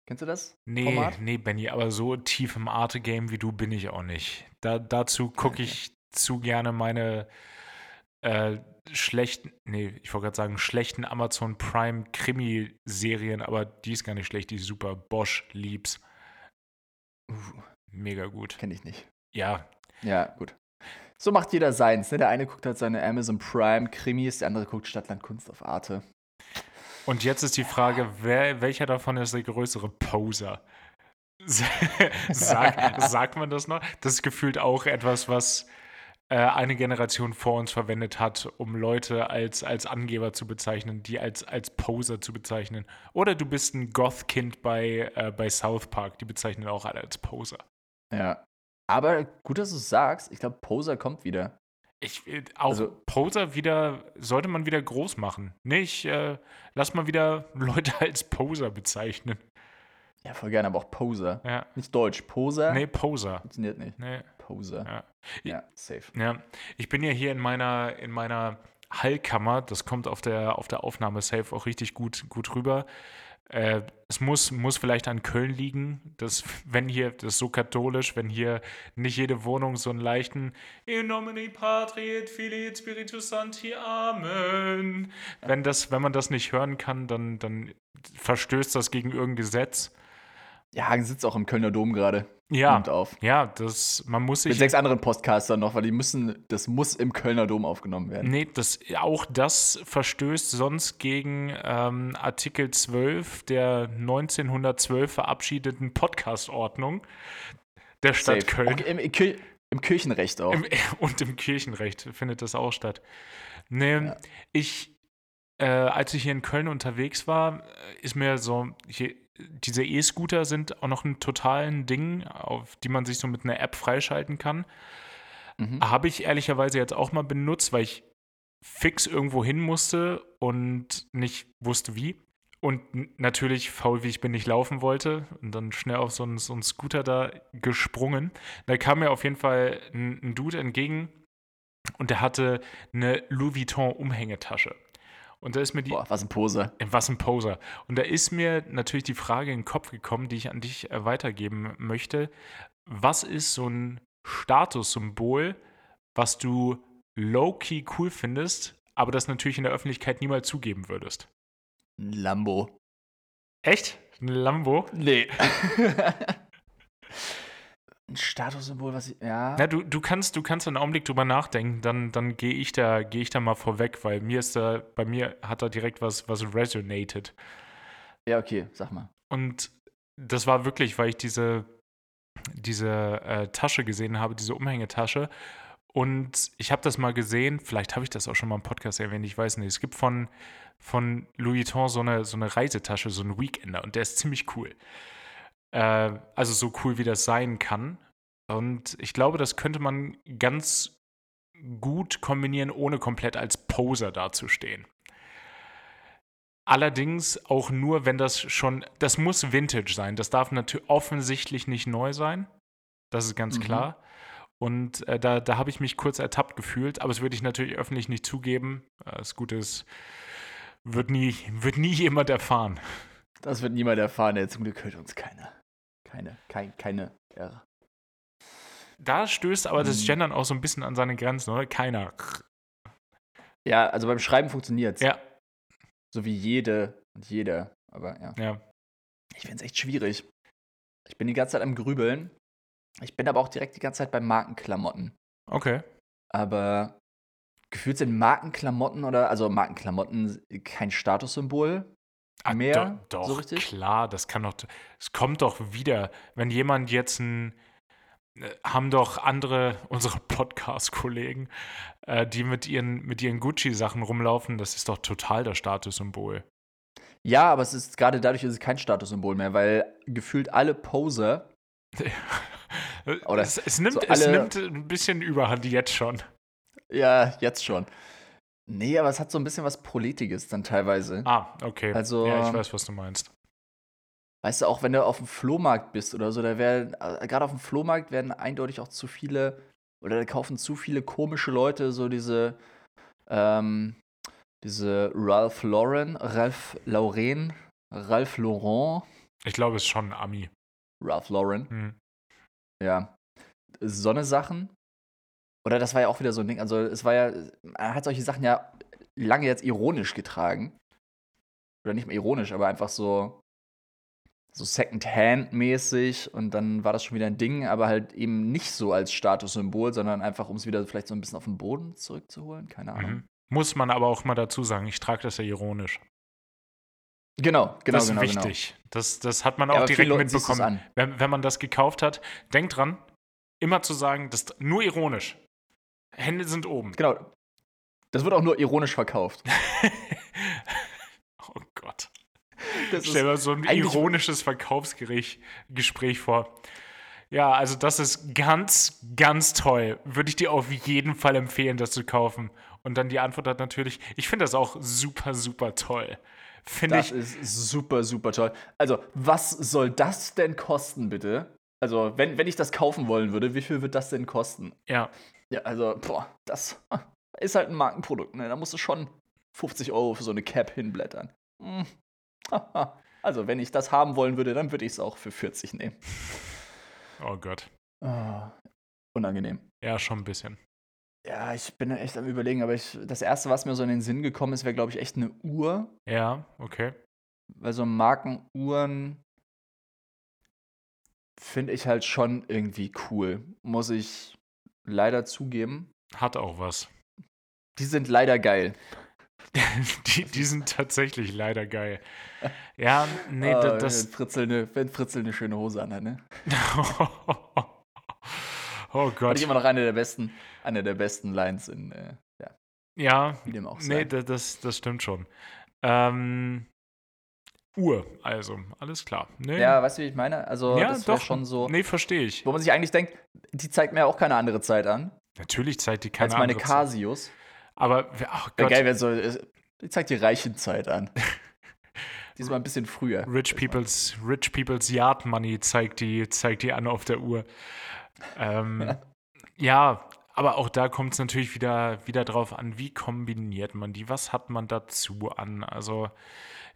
Kennst du das? Nee, Format? nee, Benny, aber so tief im Arte-Game wie du bin ich auch nicht. Da, dazu gucke ich zu gerne meine äh, schlechten, nee, ich wollte gerade sagen, schlechten Amazon Prime Krimi-Serien, aber die ist gar nicht schlecht, die ist super. Bosch, lieb's. Uh, Mega gut. kenn ich nicht. Ja, Ja, gut. So macht jeder seins. Ne? Der eine guckt halt seine Amazon Prime Krimis, der andere guckt Stadtland Kunst auf Arte. Und jetzt ist die Frage, wer, welcher davon ist der größere Poser? Sag, sagt man das noch? Das ist gefühlt auch etwas, was äh, eine Generation vor uns verwendet hat, um Leute als, als Angeber zu bezeichnen, die als, als Poser zu bezeichnen. Oder du bist ein Goth-Kind bei, äh, bei South Park, die bezeichnen auch alle als Poser. Ja. Aber gut, dass du es sagst. Ich glaube, Poser kommt wieder. Ich, äh, auch Also- Poser wieder, sollte man wieder groß machen. Nicht, äh, lass mal wieder Leute als Poser bezeichnen. Ja, voll gerne, aber auch Poser. Ja. Nicht Deutsch. Poser Nee, Poser. funktioniert nicht. Nee. Poser. Ja. Ja, safe. Ja, ich bin ja hier in meiner, in meiner Hallkammer, das kommt auf der, auf der Aufnahme safe auch richtig gut, gut rüber. Äh, es muss, muss vielleicht an Köln liegen, dass, wenn hier, das ist so katholisch, wenn hier nicht jede Wohnung so einen leichten In nomine Patriet, Filii Spiritus Sancti, Amen. Wenn, das, wenn man das nicht hören kann, dann, dann verstößt das gegen irgendein Gesetz. Ja, Hagen sitzt auch im Kölner Dom gerade. Ja, Nimmt auf. ja, das, man muss Mit sich sechs anderen Podcastern noch, weil die müssen, das muss im Kölner Dom aufgenommen werden. Nee, das, auch das verstößt sonst gegen ähm, Artikel 12 der 1912 verabschiedeten Podcast-Ordnung der Stadt Safe. Köln. Im, im, Kir- im Kirchenrecht auch. Im, und im Kirchenrecht findet das auch statt. Nee, Ja. ich, äh, als ich hier in Köln unterwegs war, ist mir so, hier, diese E-Scooter sind auch noch ein totalen Ding, auf die man sich so mit einer App freischalten kann. Mhm. Habe ich ehrlicherweise jetzt auch mal benutzt, weil ich fix irgendwo hin musste und nicht wusste wie. Und natürlich, faul wie ich bin, nicht laufen wollte. Und dann schnell auf so einen, so einen Scooter da gesprungen. Da kam mir auf jeden Fall ein, ein Dude entgegen und der hatte eine Louis Vuitton Umhängetasche. Und da ist mir die, Boah, was ein Pose. was ein Poser. Und da ist mir natürlich die Frage in den Kopf gekommen, die ich an dich äh, weitergeben möchte. Was ist so ein Statussymbol, was du low-key cool findest, aber das natürlich in der Öffentlichkeit niemals zugeben würdest? Ein Lambo. Echt? Ein Lambo? Nee. ein Statussymbol, was ich. Ja. Na, du, du kannst, du kannst einen Augenblick drüber nachdenken, dann, dann gehe ich da, gehe ich da mal vorweg, weil mir ist da, bei mir hat da direkt was, was resonated. Ja, okay, sag mal. Und das war wirklich, weil ich diese, diese äh, Tasche gesehen habe, diese Umhängetasche. Und ich habe das mal gesehen, vielleicht habe ich das auch schon mal im Podcast erwähnt, ich weiß nicht. Es gibt von, von Louis Vuitton so eine, so eine Reisetasche, so einen Weekender und der ist ziemlich cool. Äh, also so cool, wie das sein kann. Und ich glaube, das könnte man ganz gut kombinieren, ohne komplett als Poser dazustehen. Allerdings auch nur, wenn das schon, das muss Vintage sein. Das darf natürlich offensichtlich nicht neu sein. Das ist ganz Mhm. klar. Und äh, da, da habe ich mich kurz ertappt gefühlt, aber das würde ich natürlich öffentlich nicht zugeben. Äh, Das Gute ist, wird nie, wird nie jemand erfahren. Das wird niemand erfahren, ey. Zum Glück hört uns keiner. Keine, kein, keine Ehre. Da stößt aber das Mhm. Gendern auch so ein bisschen an seine Grenzen, oder? Keiner. Ja, also beim Schreiben funktioniert's. Ja, So wie jede und jeder. Aber ja. ja. Ich finde es echt schwierig. Ich bin die ganze Zeit am Grübeln. Ich bin aber auch direkt die ganze Zeit bei Markenklamotten. Okay. Aber gefühlt sind Markenklamotten oder, also Markenklamotten kein Statussymbol. Ah, Mehr? Doch, doch So richtig? klar, das kann doch, es kommt doch wieder, wenn jemand jetzt ein, äh, haben doch andere, unsere Podcast-Kollegen, äh, die mit ihren, mit ihren Gucci-Sachen rumlaufen, das ist doch total das Statussymbol. Ja, aber es ist gerade dadurch ist es kein Statussymbol mehr, weil gefühlt alle Poser, Oder es, es, nimmt, so es alle- nimmt ein bisschen Überhand jetzt schon. ja, jetzt schon. Nee, aber es hat so ein bisschen was Politiges dann teilweise. Ah, okay. Also- ja, ich weiß, was du meinst. Weißt du, auch wenn du auf dem Flohmarkt bist oder so, da werden, äh, gerade auf dem Flohmarkt werden eindeutig auch zu viele, oder da kaufen zu viele komische Leute so diese, ähm, diese Ralph Lauren, Ralph Lauren, Ralph Laurent, Ich glaube, es ist schon ein Ami. Ralph Lauren, Hm. ja. So eine Sachen. Oder das war ja auch wieder so ein Ding, also es war ja, er hat solche Sachen ja lange jetzt ironisch getragen. Oder nicht mal ironisch, aber einfach so, so Second-Hand-mäßig und dann war das schon wieder ein Ding, aber halt eben nicht so als Statussymbol, sondern einfach, um es wieder vielleicht so ein bisschen auf den Boden zurückzuholen. Keine Ahnung. Mhm. Muss man aber auch mal dazu sagen, ich trage das ja ironisch. Genau, genau, das ist genau. wichtig. Das, das hat man Genau. auch Ja, direkt mitbekommen. Wenn, wenn man das gekauft hat, denkt dran, immer zu sagen, das nur ironisch. Hände sind oben. Genau. Das wird auch nur ironisch verkauft. oh Gott. Das Stell dir so ein ironisches Verkaufsgespräch Gespräch vor. Ja, also das ist ganz, ganz toll. Würde ich dir auf jeden Fall empfehlen, das zu kaufen. Und dann die Antwort hat natürlich, ich finde das auch super, super toll. Finde Das ich, ist super, super toll. Also, was soll das denn kosten, bitte? Also, wenn, wenn ich das kaufen wollen würde, wie viel wird das denn kosten? ja. Ja, also, boah, das ist halt ein Markenprodukt, ne? Da musst du schon 50 Euro für so eine Cap hinblättern. Hm. Also, wenn ich das haben wollen würde, dann würde ich es auch für 40 nehmen. Oh Gott. Oh, unangenehm. Ja, schon ein bisschen. Ja, ich bin echt am überlegen, aber ich, das erste, was mir so in den Sinn gekommen ist, wäre, glaube ich, echt eine Uhr. Ja, okay. Weil so Markenuhren finde ich halt schon irgendwie cool. Muss ich leider zugeben. Hat auch was. Die sind leider geil. die, die sind tatsächlich leider geil. Ja, nee, Ah, das. Wenn Fritzel, eine, wenn Fritzel eine schöne Hose anhat, ne? oh Gott. ich immer noch eine der besten, eine der besten Lines in, äh, ja, Ja, wie dem auch nee, das, das stimmt schon. Ähm, Uhr, also, alles klar. Nee, ja, weißt du, wie ich meine? Also, ja das wäre doch. schon so, Nee, verstehe ich. wo man sich eigentlich denkt, die zeigt mir auch keine andere Zeit an, Natürlich zeigt die keine als meine andere Zeit. Casius. Aber, ach Wäre Gott, geil, wenn so, äh, die zeigt die Reichenzeit an. Diesmal ein bisschen früher. Rich People's, Rich People's Yard Money zeigt die, zeigt die an auf der Uhr. Ähm, ja, aber auch da kommt es natürlich wieder, wieder drauf an, wie kombiniert man die, was hat man dazu an. Also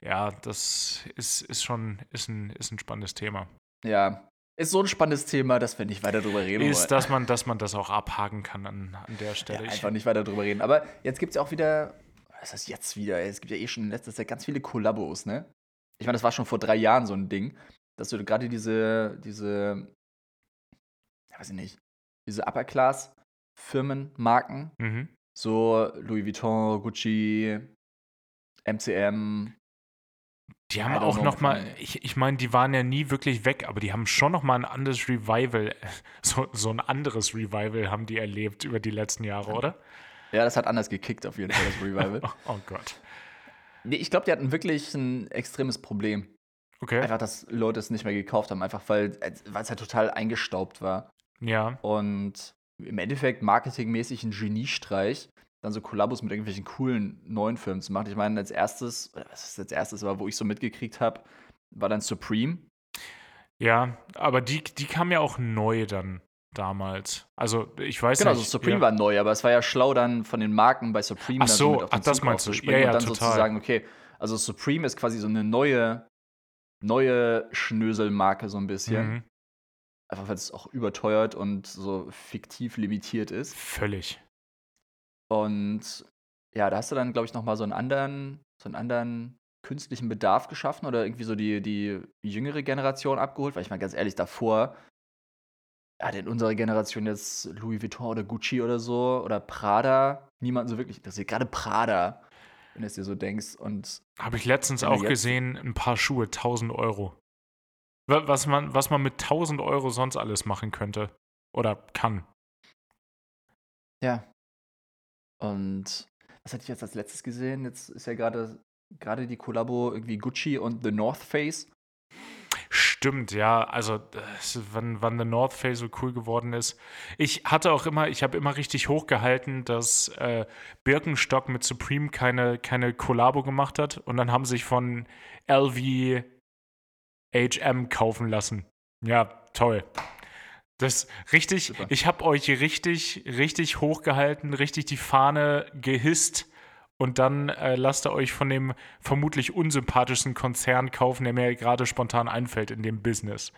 ja, das ist, ist schon ist ein, ist ein spannendes Thema. Ja. Ist so ein spannendes Thema, dass wir nicht weiter drüber reden Ist, wollen. dass man, dass man das auch abhaken kann an, an der Ja, Stelle. Ich- einfach nicht weiter drüber reden. Aber jetzt gibt es ja auch wieder, was heißt jetzt wieder? Es gibt ja eh schon in letzter Zeit ganz viele Kollabos, ne? Ich meine, das war schon vor drei Jahren so ein Ding, dass du gerade diese, diese, ja, weiß ich nicht, diese Upper-Class-Firmen, Marken, mhm. so Louis Vuitton, Gucci, MCM, Die haben auch know, noch mal, ich, ich meine, die waren ja nie wirklich weg, aber die haben schon noch mal ein anderes Revival, so, so ein anderes Revival haben die erlebt über die letzten Jahre, oder? ja, das hat anders gekickt auf jeden Fall, das Revival. Oh, oh Gott. nee, ich glaube, die hatten wirklich ein extremes Problem. Okay. Einfach, dass Leute es nicht mehr gekauft haben, einfach weil äh, weil es halt total eingestaubt war. Ja. Und im Endeffekt marketingmäßig ein Geniestreich, dann so Kollabos mit irgendwelchen coolen neuen Firmen zu machen. Ich meine, als erstes, oder was ist als erstes, aber wo ich so mitgekriegt habe, war dann Supreme. Ja, aber die, die kam ja auch neu dann damals. Also, ich weiß Genau, nicht. also Supreme ja. war neu, aber es war ja schlau dann von den Marken bei Supreme Ach dann so, mit auf den ach, das Zug meinst du. Ja, ja, und dann total. sozusagen, okay, also Supreme ist quasi so eine neue, neue Schnöselmarke so ein bisschen. Mhm. Einfach weil es auch überteuert und so fiktiv limitiert ist. Völlig. Und ja, da hast du dann, glaube ich, noch mal so einen anderen, so einen anderen künstlichen Bedarf geschaffen oder irgendwie so die, die jüngere Generation abgeholt, weil ich meine, ganz ehrlich, davor hat in unserer Generation jetzt Louis Vuitton oder Gucci oder so oder Prada niemanden so wirklich interessiert. Gerade Prada, wenn du es dir so denkst. Und Habe ich letztens auch gesehen, ein paar Schuhe, 1000 Euro. Wa- Was man, was man mit 1000 Euro sonst alles machen könnte. Oder kann. ja. Und was hatte ich jetzt als letztes gesehen? Jetzt ist ja gerade gerade die Kollabo irgendwie Gucci und The North Face. Stimmt, ja. Also, wann, wann The North Face so cool geworden ist. Ich hatte auch immer, ich habe immer richtig hochgehalten, dass äh, Birkenstock mit Supreme keine, keine Kollabo gemacht hat. Und dann haben sie sich von LV HM kaufen lassen. Ja, toll. Das richtig, Super. ich habe euch richtig, richtig hochgehalten, richtig die Fahne gehisst und dann äh, lasst ihr euch von dem vermutlich unsympathischsten Konzern kaufen, der mir gerade spontan einfällt in dem Business.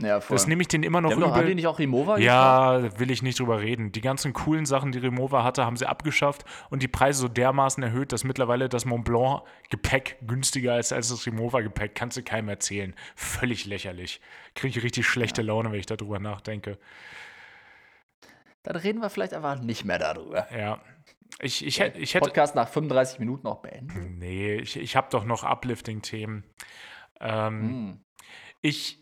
Ja, voll. Das nehme ich den immer noch Die haben, die übel. nicht auch Remova? Ja, will ich nicht drüber reden. Die ganzen coolen Sachen, die Remova hatte, haben sie abgeschafft und die Preise so dermaßen erhöht, dass mittlerweile das Montblanc Gepäck günstiger ist als das Remova Gepäck. Kannst du keinem erzählen. Völlig lächerlich. Kriege ich richtig schlechte Laune, wenn ich darüber nachdenke. Dann reden wir vielleicht einfach nicht mehr darüber. Ja. Ich, ich, hätt- ich hätte. Podcast nach 35 Minuten auch beenden. Nee, ich, ich habe doch noch Uplifting-Themen. Ähm, Hm. Ich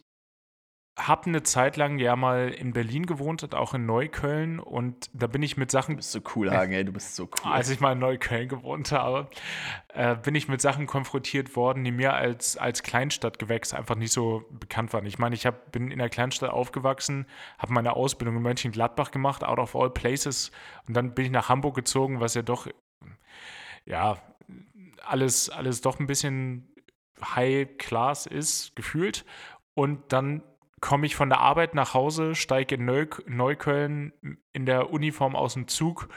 habe eine Zeit lang ja mal in Berlin gewohnt und auch in Neukölln und da bin ich mit Du Sachen bist so cool, Hagen, ey, du bist so cool. als ich mal in Neukölln gewohnt habe, äh, bin ich mit Sachen konfrontiert worden, die mir als, als Kleinstadtgewächs einfach nicht so bekannt waren. Ich meine, ich hab, bin in der Kleinstadt aufgewachsen, habe meine Ausbildung in Mönchengladbach gemacht, out of all places. Und dann bin ich nach Hamburg gezogen, was ja doch, ja, alles, alles doch ein bisschen High Class ist, gefühlt. Und dann komme ich von der Arbeit nach Hause, steige in Neu Neukölln in der Uniform aus dem Zug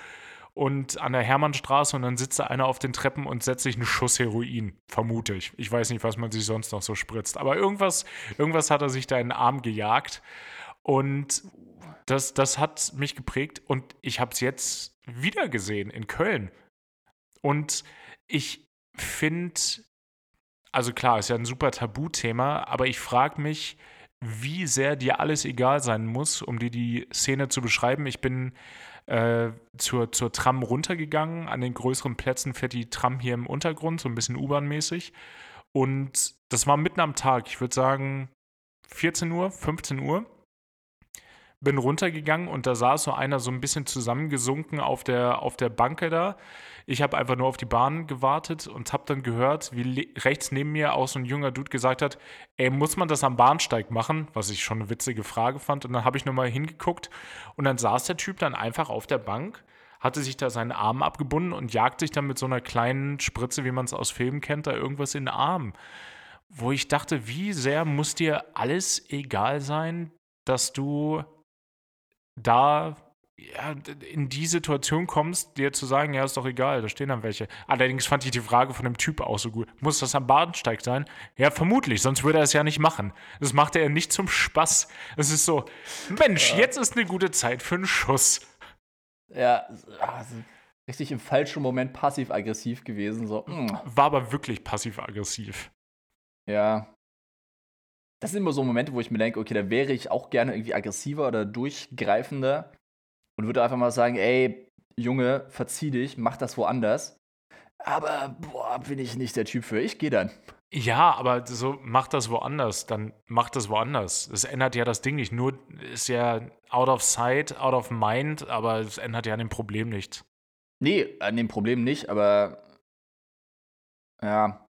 und an der Hermannstraße und dann sitzt da einer auf den Treppen und setzt sich einen Schuss Heroin, vermute ich. Ich weiß nicht, was man sich sonst noch so spritzt, aber irgendwas, irgendwas hat er sich da in den Arm gejagt und das, das hat mich geprägt und ich habe es jetzt wieder gesehen in Köln. Und ich finde, also klar, ist ja ein super Tabuthema, aber ich frage mich, wie sehr dir alles egal sein muss, um dir die Szene zu beschreiben. Ich bin äh, zur, zur Tram runtergegangen. An den größeren Plätzen fährt die Tram hier im Untergrund, so ein bisschen U-Bahn-mäßig. Und das war mitten am Tag, ich würde sagen 14 Uhr, 15 Uhr bin runtergegangen und da saß so einer so ein bisschen zusammengesunken auf der, auf der Banke da. Ich habe einfach nur auf die Bahn gewartet und habe dann gehört, wie rechts neben mir auch so ein junger Dude gesagt hat, ey, muss man das am Bahnsteig machen? Was ich schon eine witzige Frage fand. Und dann habe ich nochmal hingeguckt und dann saß der Typ dann einfach auf der Bank, hatte sich da seinen Arm abgebunden und jagt sich dann mit so einer kleinen Spritze, wie man es aus Filmen kennt, da irgendwas in den Arm. Wo ich dachte, wie sehr muss dir alles egal sein, dass du da ja, in die Situation kommst, dir zu sagen, ja, ist doch egal, da stehen dann welche. Allerdings fand ich die Frage von dem Typ auch so gut. Muss das am Bahnsteig sein? Ja, vermutlich, sonst würde er es ja nicht machen. Das macht er nicht zum Spaß. Es ist so, Mensch, ja. jetzt ist eine gute Zeit für einen Schuss. Ja, also richtig im falschen Moment passiv-aggressiv gewesen. So. Mm. War aber wirklich passiv-aggressiv. Ja, das sind immer so Momente, wo ich mir denke, okay, da wäre ich auch gerne irgendwie aggressiver oder durchgreifender und würde einfach mal sagen, ey, Junge, verzieh dich, mach das woanders. Aber, boah, bin ich nicht der Typ für. Ich gehe dann. Ja, aber so, mach das woanders, dann mach das woanders. Es ändert ja das Ding nicht. Nur ist ja out of sight, out of mind, aber es ändert ja an dem Problem nichts. Nee, an dem Problem nicht, aber ja,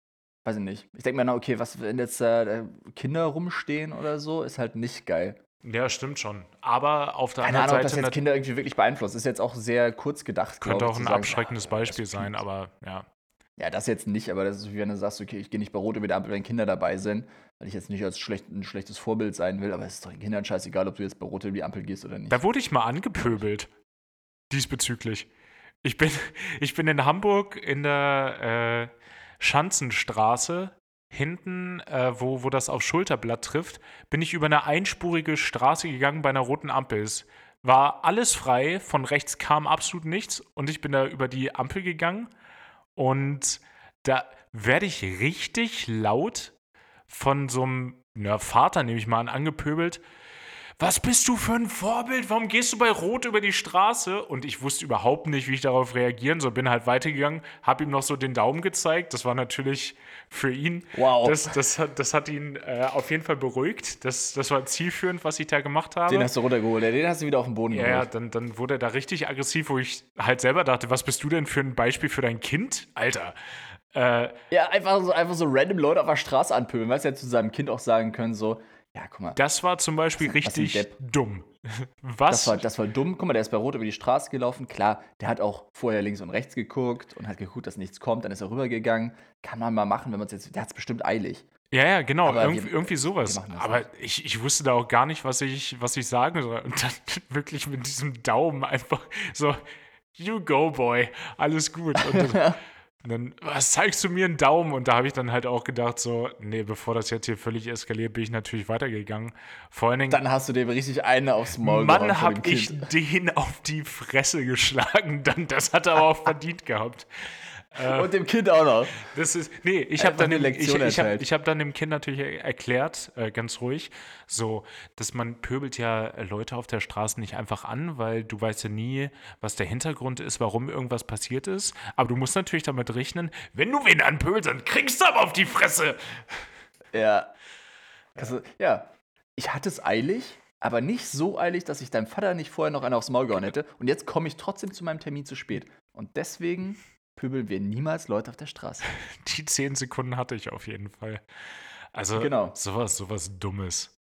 weiß ich nicht. Ich denke mir, na, okay, was, wenn jetzt äh, Kinder rumstehen oder so, ist halt nicht geil. Ja, stimmt schon. Aber auf der Keine anderen Ahnung, Seite. ob das jetzt Kinder irgendwie wirklich beeinflusst. Ist jetzt auch sehr kurz gedacht. Könnte auch ein sagen, abschreckendes ja, Beispiel sein, aber ja. Ja, das jetzt nicht, aber das ist wie wenn du sagst, okay, ich gehe nicht bei Rot über die Ampel, wenn Kinder dabei sind, weil ich jetzt nicht als schlecht, ein schlechtes Vorbild sein will, aber es ist doch den Kindern scheißegal, ob du jetzt bei Rot über die Ampel gehst oder nicht. Da wurde ich mal angepöbelt. Diesbezüglich. Ich bin, ich bin in Hamburg in der äh, Schanzenstraße hinten, äh, wo, wo das auf Schulterblatt trifft, bin ich über eine einspurige Straße gegangen bei einer roten Ampel. Es war alles frei, von rechts kam absolut nichts und ich bin da über die Ampel gegangen und da werde ich richtig laut von so einem na, Vater, nehme ich mal an, angepöbelt was bist du für ein Vorbild? Warum gehst du bei Rot über die Straße? Und ich wusste überhaupt nicht, wie ich darauf reagieren soll. Bin halt weitergegangen, habe ihm noch so den Daumen gezeigt. Das war natürlich für ihn. Wow. Das, das, hat, das hat ihn äh, auf jeden Fall beruhigt. Das, das war zielführend, was ich da gemacht habe. Den hast du runtergeholt, den hast du wieder auf den Boden ja, geholt. Ja, dann, dann wurde er da richtig aggressiv, wo ich halt selber dachte, was bist du denn für ein Beispiel für dein Kind? Alter. Äh, ja, einfach so, einfach so random Leute auf der Straße anpöbeln. Weißt du, ja zu seinem Kind auch sagen können, so, ja, guck mal. Das war zum Beispiel was, richtig dumm. Was? Das war, das war dumm. Guck mal, der ist bei Rot über die Straße gelaufen. Klar, der hat auch vorher links und rechts geguckt und hat geguckt, dass nichts kommt. Dann ist er rübergegangen. Kann man mal machen, wenn man es jetzt. Der hat es bestimmt eilig. Ja, ja, genau. Irgendwie, wir, irgendwie sowas. Aber ich, ich wusste da auch gar nicht, was ich, was ich sagen soll. Und dann wirklich mit diesem Daumen einfach so, you go, boy. Alles gut. Und dann, Und dann, was zeigst du mir einen Daumen? Und da habe ich dann halt auch gedacht, so, nee, bevor das jetzt hier völlig eskaliert, bin ich natürlich weitergegangen. Vor allen Dingen. Dann hast du dem richtig eine aufs Maul Mann, habe ich den auf die Fresse geschlagen. Dann, das hat er aber auch verdient gehabt. Äh, und dem Kind auch noch. Das ist, nee, ich habe dann, dem, ich, ich hab, ich hab dann dem Kind natürlich erklärt, äh, ganz ruhig, so, dass man pöbelt ja Leute auf der Straße nicht einfach an, weil du weißt ja nie, was der Hintergrund ist, warum irgendwas passiert ist. Aber du musst natürlich damit rechnen, wenn du wen anpöbelst, dann kriegst du aber auf die Fresse. Ja. Also, ja. Ich hatte es eilig, aber nicht so eilig, dass ich deinem Vater nicht vorher noch einen aufs Maul gehauen hätte. Und jetzt komme ich trotzdem zu meinem Termin zu spät. Und deswegen pöbeln wir niemals Leute auf der Straße. Die zehn Sekunden hatte ich auf jeden Fall. Also genau. sowas, sowas Dummes.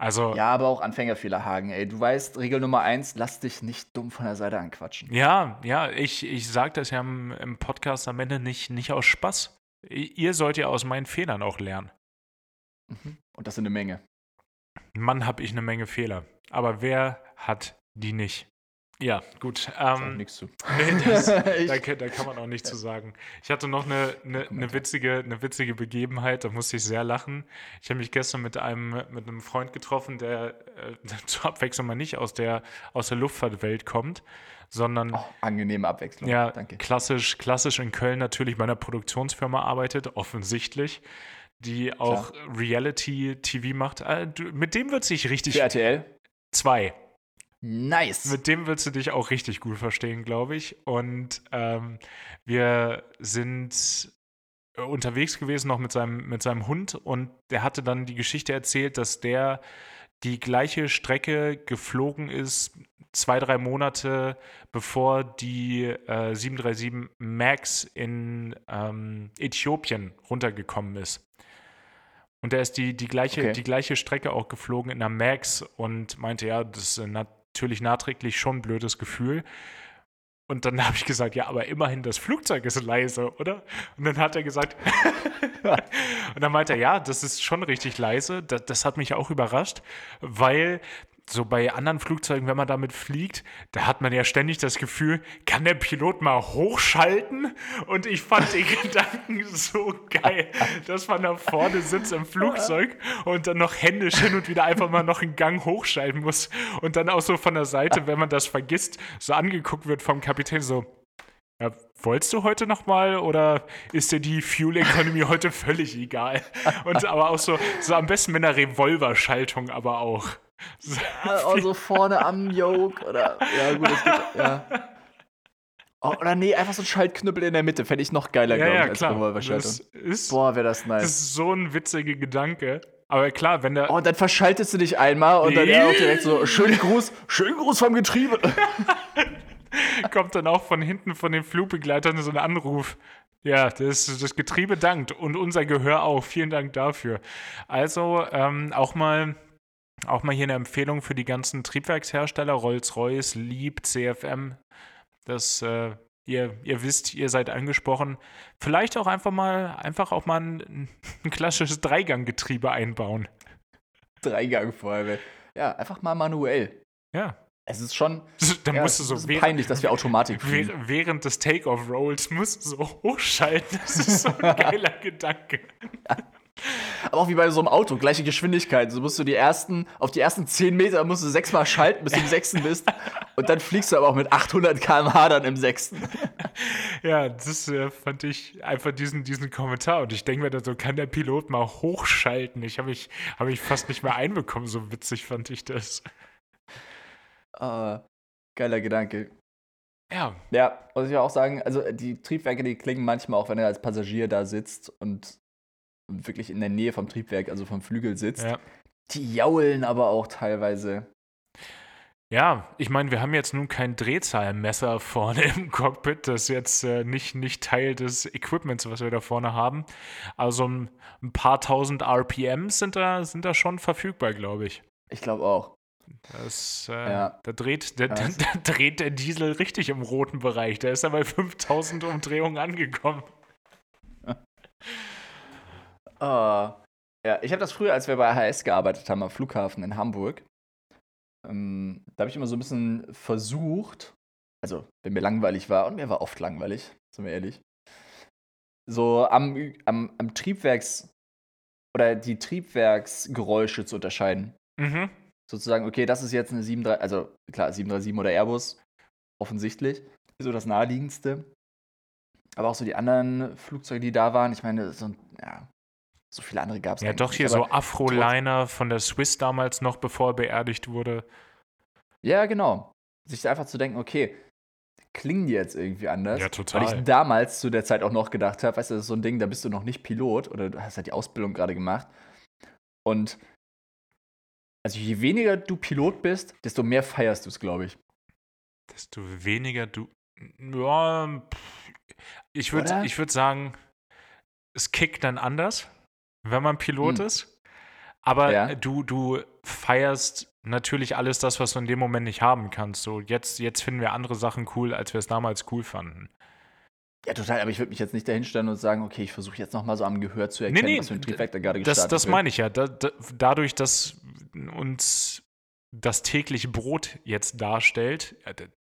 Also, ja, aber auch Anfängerfehler, Hagen. Ey, du weißt, Regel Nummer eins, lass dich nicht dumm von der Seite anquatschen. Ja, ja, ich, ich sage das ja im, im, Podcast am Ende nicht, nicht aus Spaß. Ihr sollt ja aus meinen Fehlern auch lernen. Mhm. Und das sind eine Menge. Mann, hab ich eine Menge Fehler. Aber wer hat die nicht? Ja, gut. Ähm, nichts zu. nee, das, da, kann- da kann man auch nichts zu sagen. Ich hatte noch eine, eine, eine, witzige, eine witzige Begebenheit, da musste ich sehr lachen. Ich habe mich gestern mit einem, mit einem Freund getroffen, der äh, zur Abwechslung mal nicht aus der, aus der Luftfahrtwelt kommt, sondern Oh, angenehme Abwechslung. ja, Danke. klassisch, klassisch in Köln natürlich bei einer Produktionsfirma arbeitet, offensichtlich, die auch Reality-TV macht. Äh, mit dem wird sich richtig. Für RTL? Zwei. Nice. Mit dem willst du dich auch richtig gut verstehen, glaube ich. Und ähm, wir sind äh, unterwegs gewesen noch mit seinem, mit seinem Hund und der hatte dann die Geschichte erzählt, dass der die gleiche Strecke geflogen ist, zwei, drei Monate bevor die äh, 737 MAX in ähm, Äthiopien runtergekommen ist. Und er ist die, die, gleiche, Okay. die gleiche Strecke auch geflogen in der MAX und meinte, ja, das ist natürlich nachträglich schon ein blödes Gefühl. Und dann habe ich gesagt, ja, aber immerhin, das Flugzeug ist leise, oder? Und dann hat er gesagt, und dann meinte er, ja, das ist schon richtig leise. Das, das hat mich auch überrascht, weil so bei anderen Flugzeugen, wenn man damit fliegt, da hat man ja ständig das Gefühl, kann der Pilot mal hochschalten? Und ich fand den Gedanken so geil, dass man da vorne sitzt im Flugzeug und dann noch händisch hin und wieder einfach mal noch einen Gang hochschalten muss und dann auch so von der Seite, wenn man das vergisst, so angeguckt wird vom Kapitän so, ja, wolltest du heute noch mal oder ist dir die Fuel Economy heute völlig egal? Und aber auch so, so am besten mit einer Revolverschaltung aber auch. So, Also vorne am Yoke oder. Ja, gut, das geht. Ja. Oh, oder nee, einfach so ein Schaltknüppel in der Mitte. Fände ich noch geiler, ja, glaube ich, ja, als. Revolverschaltung. Das ist, Boah, wäre das nice. das ist so ein witziger Gedanke. Aber klar, wenn der. Oh, und dann verschaltest du dich einmal und dann er auch direkt so, schönen Gruß, schönen Gruß vom Getriebe. kommt dann auch von hinten von den Flugbegleitern so ein Anruf. Ja, das, das Getriebe dankt und unser Gehör auch. Vielen Dank dafür. Also ähm, auch mal. Auch mal hier eine Empfehlung für die ganzen Triebwerkshersteller, Rolls-Royce, Lieb, CFM. Das, äh, ihr, ihr wisst, ihr seid angesprochen. Vielleicht auch einfach mal, einfach auch mal ein, ein klassisches Dreiganggetriebe einbauen. Dreigang. Ja, einfach mal manuell. Ja. Es ist schon Dann ja, musst du es so ist während- peinlich, dass wir Automatik. Währ- Während des Takeoff-Rolls musst du so hochschalten. Das ist so ein geiler Gedanke. Aber auch wie bei so einem Auto, gleiche Geschwindigkeit. So musst du die ersten, auf die ersten 10 Meter musst du sechsmal schalten, bis du im sechsten bist. Und dann fliegst du aber auch mit 800 km/h dann im sechsten. Ja, das äh, fand ich einfach diesen, diesen Kommentar. Und ich denke mir dann so, kann der Pilot mal hochschalten? Ich habe mich, hab mich fast nicht mehr einbekommen. So witzig fand ich das. Ah, geiler Gedanke. Ja, Ja, muss ich auch sagen, also die Triebwerke, die klingen manchmal auch, wenn er als Passagier da sitzt und wirklich in der Nähe vom Triebwerk, also vom Flügel sitzt. ja. Die jaulen aber auch teilweise. Ja, ich meine, wir haben jetzt nun kein Drehzahlmesser vorne im Cockpit. Das ist jetzt äh, nicht, nicht Teil des Equipments, was wir da vorne haben. Also ein, ein paar tausend RPMs sind da, sind da schon verfügbar, glaube ich. Ich glaube auch. Das, äh, Ja. da, dreht, der, Ja, da, das- da dreht der Diesel richtig im roten Bereich. Da ist er bei 5000 Umdrehungen angekommen. Ah, ja, ich habe das früher, als wir bei HS gearbeitet haben, am Flughafen in Hamburg. Ähm, da habe ich immer so ein bisschen versucht, also wenn mir langweilig war, und mir war oft langweilig, sind wir ehrlich, so am, am, am Triebwerks- oder die Triebwerksgeräusche zu unterscheiden. Mhm. Sozusagen, okay, das ist jetzt eine 73, also klar, 737 oder Airbus, offensichtlich, ist so das naheliegendste. Aber auch so die anderen Flugzeuge, die da waren, ich meine, so, ja, so viele andere gab es Ja, doch hier so Afro-Liner von der Swiss damals noch, bevor er beerdigt wurde. Ja, genau. Sich einfach zu denken, okay, klingen die jetzt irgendwie anders? Ja, total. Weil ich damals zu der Zeit auch noch gedacht habe, weißt du, das ist so ein Ding, da bist du noch nicht Pilot oder du hast halt die Ausbildung gerade gemacht. Und also je weniger du Pilot bist, desto mehr feierst du es, glaube ich. Desto weniger du. Ja, ich würde würd sagen, es kickt dann anders, wenn man Pilot Hm. ist. Aber Ja. du, du feierst natürlich alles das, was du in dem Moment nicht haben kannst. So, jetzt, jetzt finden wir andere Sachen cool, als wir es damals cool fanden. Ja, total, aber ich würde mich jetzt nicht dahinstellen und sagen, okay, ich versuche jetzt nochmal so am Gehör zu erkennen, nee, was für ein Triebwerk da gerade Das, gestartet das wird. meine ich ja. Da, da, dadurch, dass uns das tägliche Brot jetzt darstellt,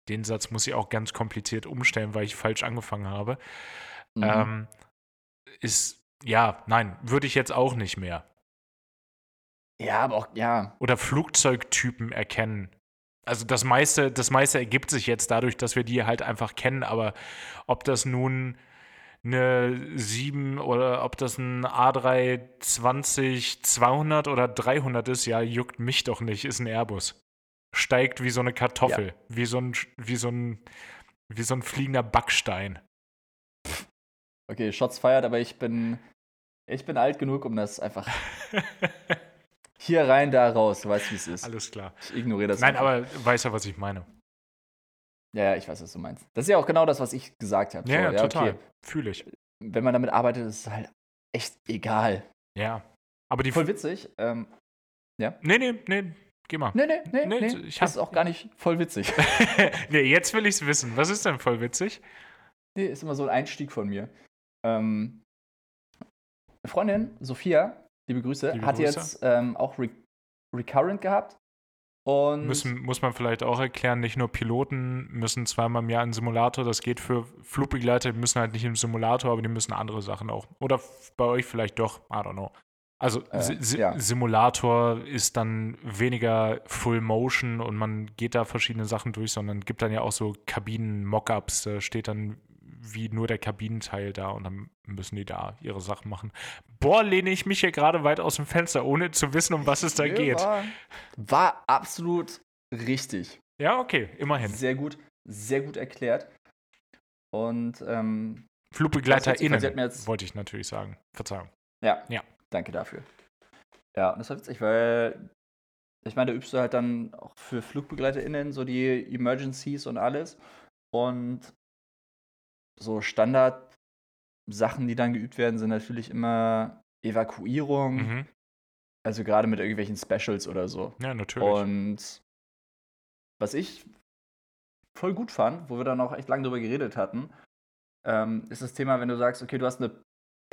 den Satz muss ich auch ganz kompliziert umstellen, weil ich falsch angefangen habe, mhm. ähm, ist, ja, nein, würde ich jetzt auch nicht mehr. Ja, aber auch, ja. Oder Flugzeugtypen erkennen. Also das meiste, das meiste ergibt sich jetzt dadurch, dass wir die halt einfach kennen, aber ob das nun eine 7 oder ob das ein A320 200 oder 300 ist, ja, juckt mich doch nicht, ist ein Airbus. Steigt wie so eine Kartoffel, ja. wie, so ein, wie, so ein, wie so ein fliegender Backstein. Okay, Shots feiert, aber ich bin, ich bin alt genug, um das einfach hier rein, da raus. Du weißt, wie es ist. Alles klar. Ich ignoriere das. Nein, einfach. aber weiß ja, was ich meine. Ja, ich weiß, was du meinst. Das ist ja auch genau das, was ich gesagt habe. Ja, so, ja, ja, total. Okay. Fühle ich. Wenn man damit arbeitet, ist es halt echt egal. Ja. Aber die voll witzig. Ähm, ja. Nee, nee, nee. Geh mal. Nee, nee, nee. nee, nee. Ich das ist auch gar nicht voll witzig. nee, jetzt will ich es wissen. Was ist denn voll witzig? Nee, ist immer so ein Einstieg von mir. Ähm, Freundin, Sophia, liebe Grüße, liebe hat Grüße. jetzt ähm, auch Re Recurrent gehabt. Und müssen, muss man vielleicht auch erklären, nicht nur Piloten müssen zweimal im Jahr einen Simulator, das geht für Flugbegleiter, die müssen halt nicht im Simulator, aber die müssen andere Sachen auch. Oder bei euch vielleicht doch, I don't know. Also äh, ja. Simulator ist dann weniger Full Motion und man geht da verschiedene Sachen durch, sondern gibt dann ja auch so Kabinen-Mockups, da steht dann wie nur der Kabinenteil da und dann müssen die da ihre Sachen machen. Boah, lehne ich mich hier gerade weit aus dem Fenster, ohne zu wissen, um was es da geht. War, war absolut richtig. Ja, okay, immerhin. Sehr gut, sehr gut erklärt. Und ähm, FlugbegleiterInnen, wollte ich natürlich sagen. Verzeihung. Ja, ja. danke dafür. Ja, und das war witzig, weil ich meine, da übst du halt dann auch für FlugbegleiterInnen so die Emergencies und alles. Und so Standard-Sachen, die dann geübt werden, sind natürlich immer Evakuierung. Mhm. Also gerade mit irgendwelchen Specials oder so. Ja, natürlich. Und was ich voll gut fand, wo wir dann auch echt lange drüber geredet hatten, ähm, ist das Thema, wenn du sagst, okay, du hast eine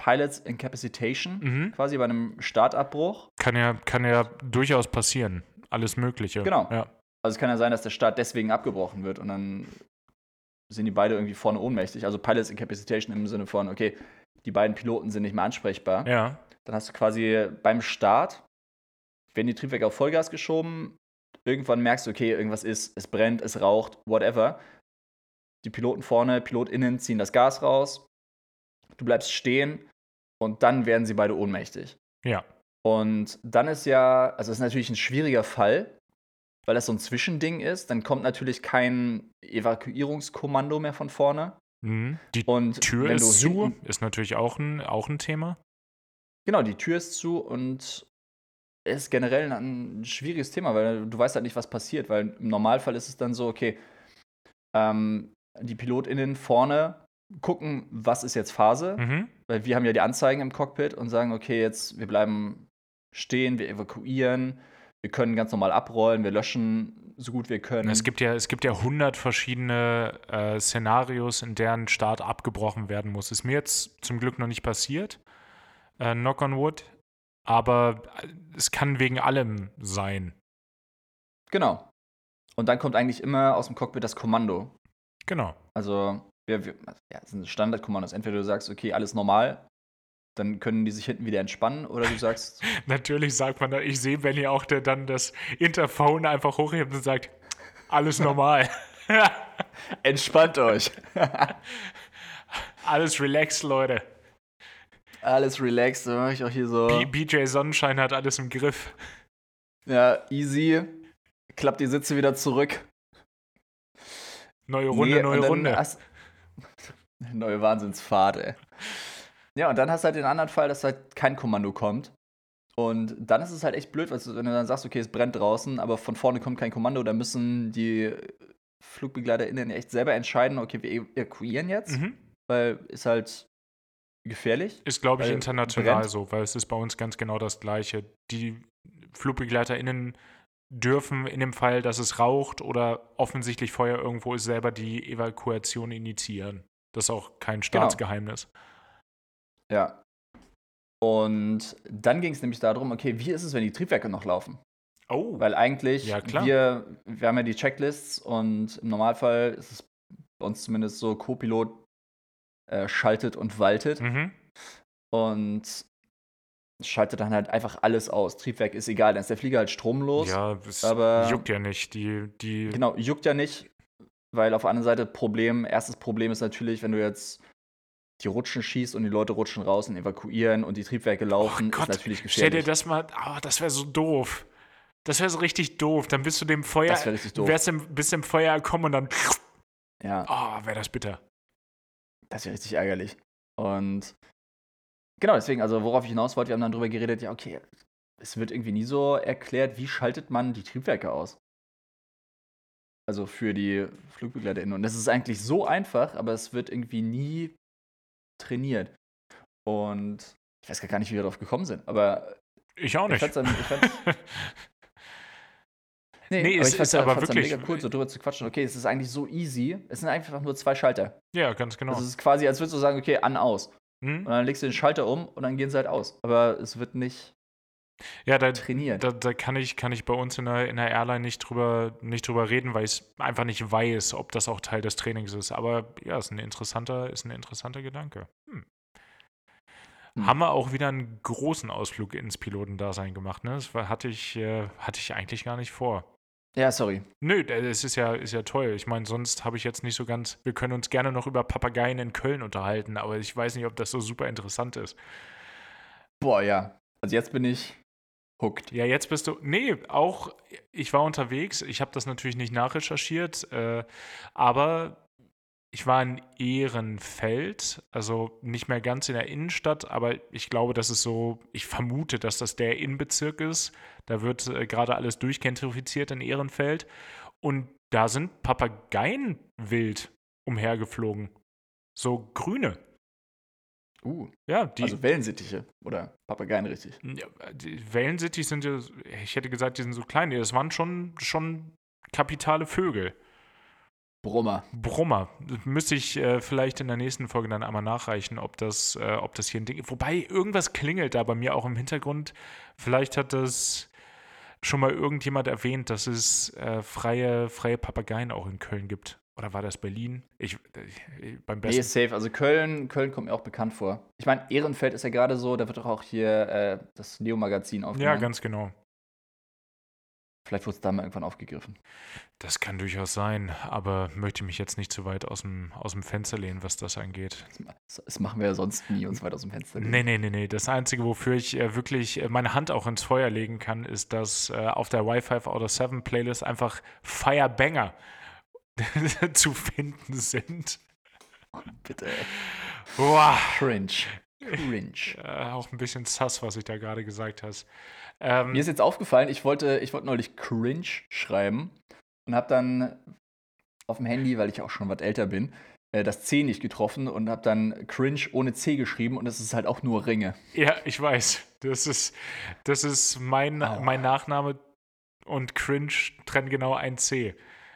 Pilots Incapacitation, mhm. quasi bei einem Startabbruch. Kann ja, kann ja durchaus passieren. Alles Mögliche. Genau. Ja. Also es kann ja sein, dass der Start deswegen abgebrochen wird und dann sind die beide irgendwie vorne ohnmächtig. Also Pilots Incapacitation im Sinne von, okay, die beiden Piloten sind nicht mehr ansprechbar. Ja. Dann hast du quasi beim Start, werden die Triebwerke auf Vollgas geschoben, irgendwann merkst du, okay, irgendwas ist, es brennt, es raucht, whatever. Die Piloten vorne, PilotInnen ziehen das Gas raus, du bleibst stehen und dann werden sie beide ohnmächtig. Ja. Und dann ist ja, also es ist natürlich ein schwieriger Fall, weil das so ein Zwischending ist, dann kommt natürlich kein Evakuierungskommando mehr von vorne. Mhm. Die und Tür ist zu, ist natürlich auch ein, auch ein Thema. Genau, die Tür ist zu und ist generell ein, schwieriges Thema, weil du weißt halt nicht, was passiert, weil im Normalfall ist es dann so, okay, ähm, die PilotInnen vorne gucken, was ist jetzt Phase, mhm. weil wir haben ja die Anzeigen im Cockpit und sagen, okay, jetzt wir bleiben stehen, wir evakuieren, wir können ganz normal abrollen, wir löschen so gut wir können. Es gibt ja, es gibt ja 100 verschiedene äh, Szenarios, in deren Start abgebrochen werden muss. Ist mir jetzt zum Glück noch nicht passiert, äh, knock on wood, aber äh, es kann wegen allem sein. Genau. Und dann kommt eigentlich immer aus dem Cockpit das Kommando. Genau. Also, wir, wir, ja, das sind Standardkommandos. Entweder du sagst, okay, alles normal, dann können die sich hinten wieder entspannen oder du sagst. Natürlich sagt man da, ich sehe Benny auch, der dann das Interphone einfach hochhebt und sagt, alles normal. Entspannt euch. alles relaxed, Leute. Alles relaxed, dann mache ich auch hier so. B BJ Sonnenschein hat alles im Griff. Ja, easy. Klappt die Sitze wieder zurück. Neue Runde, nee, neue Runde. Neue Wahnsinnsfahrt, ey. Ja, und dann hast du halt den anderen Fall, dass halt kein Kommando kommt. Und dann ist es halt echt blöd, weil du, wenn du dann sagst, okay, es brennt draußen, aber von vorne kommt kein Kommando, dann müssen die FlugbegleiterInnen echt selber entscheiden, okay, wir evakuieren jetzt, mhm. weil ist halt gefährlich. Ist, glaube ich, international brennt. so, weil es ist bei uns ganz genau das Gleiche. Die FlugbegleiterInnen dürfen in dem Fall, dass es raucht oder offensichtlich Feuer irgendwo ist, selber die Evakuation initiieren. Das ist auch kein genau. Staatsgeheimnis. Genau. Ja. Und dann ging es nämlich darum, okay, wie ist es, wenn die Triebwerke noch laufen? Oh. Weil eigentlich, Ja, wir, wir haben ja die Checklists und im Normalfall ist es bei uns zumindest so, Co-Pilot äh, schaltet und waltet Mhm. und schaltet dann halt einfach alles aus. Triebwerk ist egal, dann ist der Flieger halt stromlos. Ja, es aber- juckt ja nicht. Die, die Genau, juckt ja nicht, weil auf der anderen Seite Problem, erstes Problem ist natürlich, wenn du jetzt die Rutschen schießt und die Leute rutschen raus und evakuieren und die Triebwerke laufen, Oh Gott, ist natürlich Stell dir gefährlich. das mal, ah, das wäre so doof. Das wäre so richtig doof. Dann bist du dem Feuer, Das wäre richtig doof. wärst im, bist im Feuer gekommen und dann, Ja, oh, wäre das bitter. das wäre richtig ärgerlich. Und genau, deswegen, also worauf ich hinaus wollte, wir haben dann drüber geredet, ja, okay, es wird irgendwie nie so erklärt, wie schaltet man die Triebwerke aus? Also für die FlugbegleiterInnen. Und das ist eigentlich so einfach, aber es wird irgendwie nie trainiert. Und ich weiß gar nicht, wie wir darauf gekommen sind, aber Ich auch ich nicht. fand's dann, ich fand's, nee, Nee, aber es ich fand's, ist aber fand's wirklich- mega cool, so drüber zu quatschen. Okay, es ist eigentlich so easy. Es sind einfach nur zwei Schalter. ja, ganz genau. Also es ist quasi, als würdest du sagen, okay, an, aus. Hm? Und dann legst du den Schalter um und dann gehen sie halt aus. Aber es wird nicht Ja, da, trainiert. da, da kann, ich, kann ich bei uns in der, in der Airline nicht drüber, nicht drüber reden, weil ich einfach nicht weiß, ob das auch Teil des Trainings ist. Aber ja, ist ein interessanter, ist ein interessanter Gedanke. Hm. Hm. Haben wir auch wieder einen großen Ausflug ins Pilotendasein gemacht, ne? Das hatte, ich, äh, hatte ich eigentlich gar nicht vor. ja, sorry. Nö, äh, es ist ja, ist ja toll. Ich meine, sonst habe ich jetzt nicht so ganz. Wir können uns gerne noch über Papageien in Köln unterhalten, aber ich weiß nicht, ob das so super interessant ist. Boah, ja. Also jetzt bin ich hooked. Ja, jetzt bist du. Nee, auch ich war unterwegs. Ich habe das natürlich nicht nachrecherchiert, äh, aber ich war in Ehrenfeld, also nicht mehr ganz in der Innenstadt, aber ich glaube, das ist so, ich vermute, dass das der Innenbezirk ist. Da wird äh, gerade alles durchgentrifiziert in Ehrenfeld. Und da sind Papageien wild umhergeflogen. So grüne. Uh, Ja, die, also Wellensittiche oder Papageien richtig. ja, die Wellensittiche sind ja, ich hätte gesagt, die sind so klein. Das waren schon, schon kapitale Vögel. Brummer. Brummer. Müsste ich äh, vielleicht in der nächsten Folge dann einmal nachreichen, ob das, äh, ob das hier ein Ding ist. Wobei irgendwas klingelt da bei mir auch im Hintergrund. Vielleicht hat das schon mal irgendjemand erwähnt, dass es äh, freie, freie Papageien auch in Köln gibt. Oder war das Berlin? Ich, äh, beim Nee, besten. ist safe. Also Köln, Köln kommt mir auch bekannt vor. Ich meine, Ehrenfeld ist ja gerade so, da wird doch auch hier äh, das Neo-Magazin ja, aufgenommen. ganz genau. Vielleicht wurde es da mal irgendwann aufgegriffen. Das kann durchaus sein, aber möchte mich jetzt nicht zu weit aus dem, aus dem Fenster lehnen, was das angeht. Das, das machen wir ja sonst nie, uns weit aus dem Fenster lehnen. Nee, nee, nee, nee. Das Einzige, wofür ich äh, wirklich äh, meine Hand auch ins Feuer legen kann, ist, dass äh, auf der Wi-Fi out of 7 Playlist einfach Firebanger zu finden sind. Bitte. Boah, Cringe. Cringe. äh, auch ein bisschen sass, was ich da gerade gesagt hast. Ähm, Mir ist jetzt aufgefallen, ich wollte, ich wollte neulich cringe schreiben und habe dann auf dem Handy, weil ich auch schon was älter bin, äh, das C nicht getroffen und habe dann cringe ohne C geschrieben und es ist halt auch nur Ringe. ja, ich weiß. Das ist, das ist mein, Aua. mein Nachname und Cringe trennen genau ein C.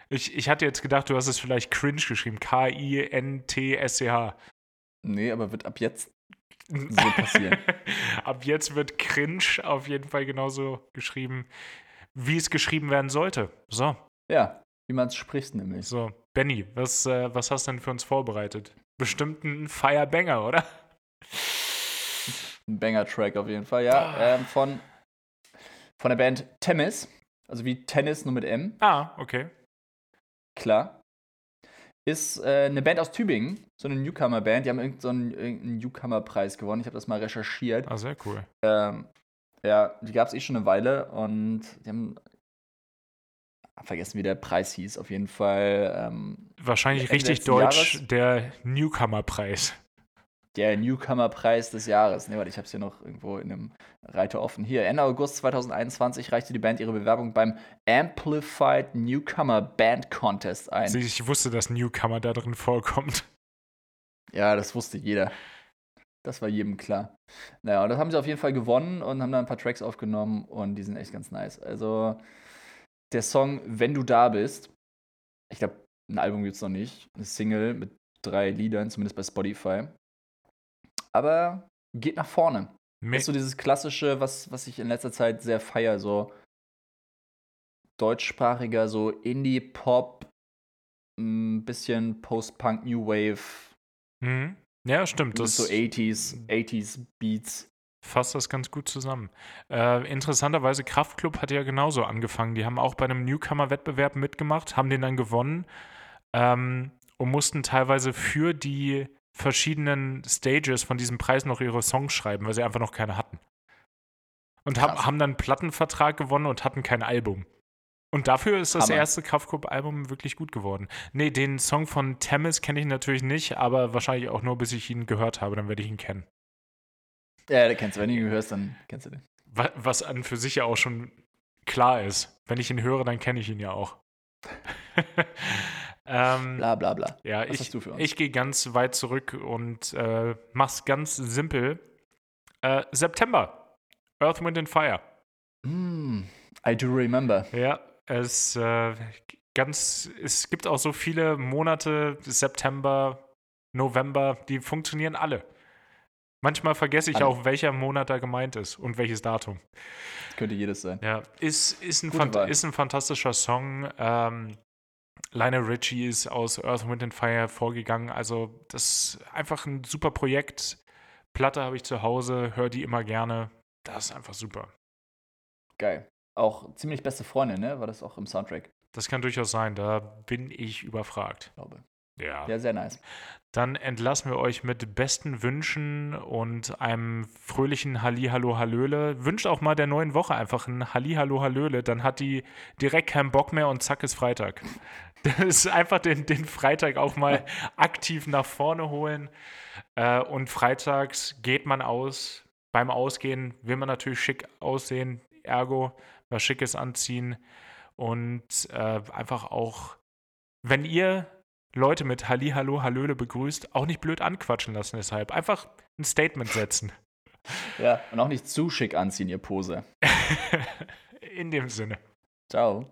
Ich, ich hatte jetzt gedacht, du hast es vielleicht Cringe geschrieben. K-I-N-T-S-C-H. Nee, aber wird ab jetzt so passieren. Ab jetzt wird Cringe auf jeden Fall genauso geschrieben, wie es geschrieben werden sollte. So, ja, wie man es spricht nämlich. so. Benny, was, äh, was hast du denn für uns vorbereitet? Bestimmt ein Firebanger, oder? Ein Banger-Track auf jeden Fall, ja. Ah. Ähm, von, von der Band Temis, also wie Tennis nur mit M, Ah, okay. Klar. Ist äh, eine Band aus Tübingen, so eine Newcomer-Band. Die haben irgendeinen so Newcomer-Preis gewonnen. Ich habe das mal recherchiert. Ah, sehr cool. Ähm, ja, die gab es eh schon eine Weile und die haben vergessen, wie der Preis hieß. Auf jeden Fall ähm, Wahrscheinlich richtig deutsch, Jahres. der Newcomer-Preis. Der Newcomer-Preis des Jahres. Ne, warte, ich habe es hier noch irgendwo in einem Reiter offen. Hier, Ende August 2021 reichte die Band ihre Bewerbung beim Amplified Newcomer Band Contest ein. Ich wusste, dass Newcomer da drin vorkommt. Ja, das wusste jeder. Das war jedem klar. Naja, und das haben sie auf jeden Fall gewonnen und haben dann ein paar Tracks aufgenommen und die sind echt ganz nice. Also, der Song Wenn du da bist, ich glaube, ein Album gibt es noch nicht. Eine Single mit drei Liedern, zumindest bei Spotify. Aber geht nach vorne. Me Das ist so dieses klassische, was, was ich in letzter Zeit sehr feier, so deutschsprachiger, so Indie-Pop, ein bisschen Post-Punk, New Wave. Mhm. Ja, stimmt. Das so 80s, 80s Beats. Fasst das ganz gut zusammen. Äh, interessanterweise, Kraftklub hat ja genauso angefangen. Die haben auch bei einem Newcomer-Wettbewerb mitgemacht, haben den dann gewonnen ähm, und mussten teilweise für die verschiedenen Stages von diesem Preis noch ihre Songs schreiben, weil sie einfach noch keine hatten. Und hab, haben dann einen Plattenvertrag gewonnen und hatten kein Album. Und dafür ist das Hammer. erste Kraftklub-Album wirklich gut geworden. Nee, den Song von Tamis kenne ich natürlich nicht, aber wahrscheinlich auch nur, bis ich ihn gehört habe, dann werde ich ihn kennen. Ja, den kennst du. Wenn du ihn hörst, dann kennst du den. Was an für sich ja auch schon klar ist. Wenn ich ihn höre, dann kenne ich ihn ja auch. ähm, bla bla bla. Ja, Was ich, ich gehe ganz weit zurück und äh, mach's ganz simpel. Äh, September. Earth, Wind and Fire. Mm, I do remember. Ja, es äh, ganz, es gibt auch so viele Monate, September, November, die funktionieren alle. Manchmal vergesse ich alle. auch, welcher Monat da gemeint ist und welches Datum. könnte jedes sein. Ja, ist, ist, ein, ist ein fantastischer Song. Ähm, Lionel Richie ist aus Earth, Wind and Fire vorgegangen. Also, das ist einfach ein super Projekt. Platte habe ich zu Hause, höre die immer gerne. Das ist einfach super. Geil. Auch ziemlich beste Freundin, ne? War das auch im Soundtrack? Das kann durchaus sein, da bin ich überfragt. Ich glaube. Ja. Ja, sehr nice. Dann entlassen wir euch mit besten Wünschen und einem fröhlichen Hallihallo Hallöle. Wünscht auch mal der neuen Woche einfach ein Hallihallo Hallöle, dann hat die direkt keinen Bock mehr und zack ist Freitag. Das ist einfach den, den Freitag auch mal aktiv nach vorne holen. Äh, und freitags geht man aus. Beim Ausgehen will man natürlich schick aussehen, ergo was Schickes anziehen und äh, einfach auch, wenn ihr Leute mit Halli, Hallo, Hallöle begrüßt, auch nicht blöd anquatschen lassen deshalb. Einfach ein Statement setzen. Ja, und auch nicht zu schick anziehen, ihr Pose. In dem Sinne. Ciao.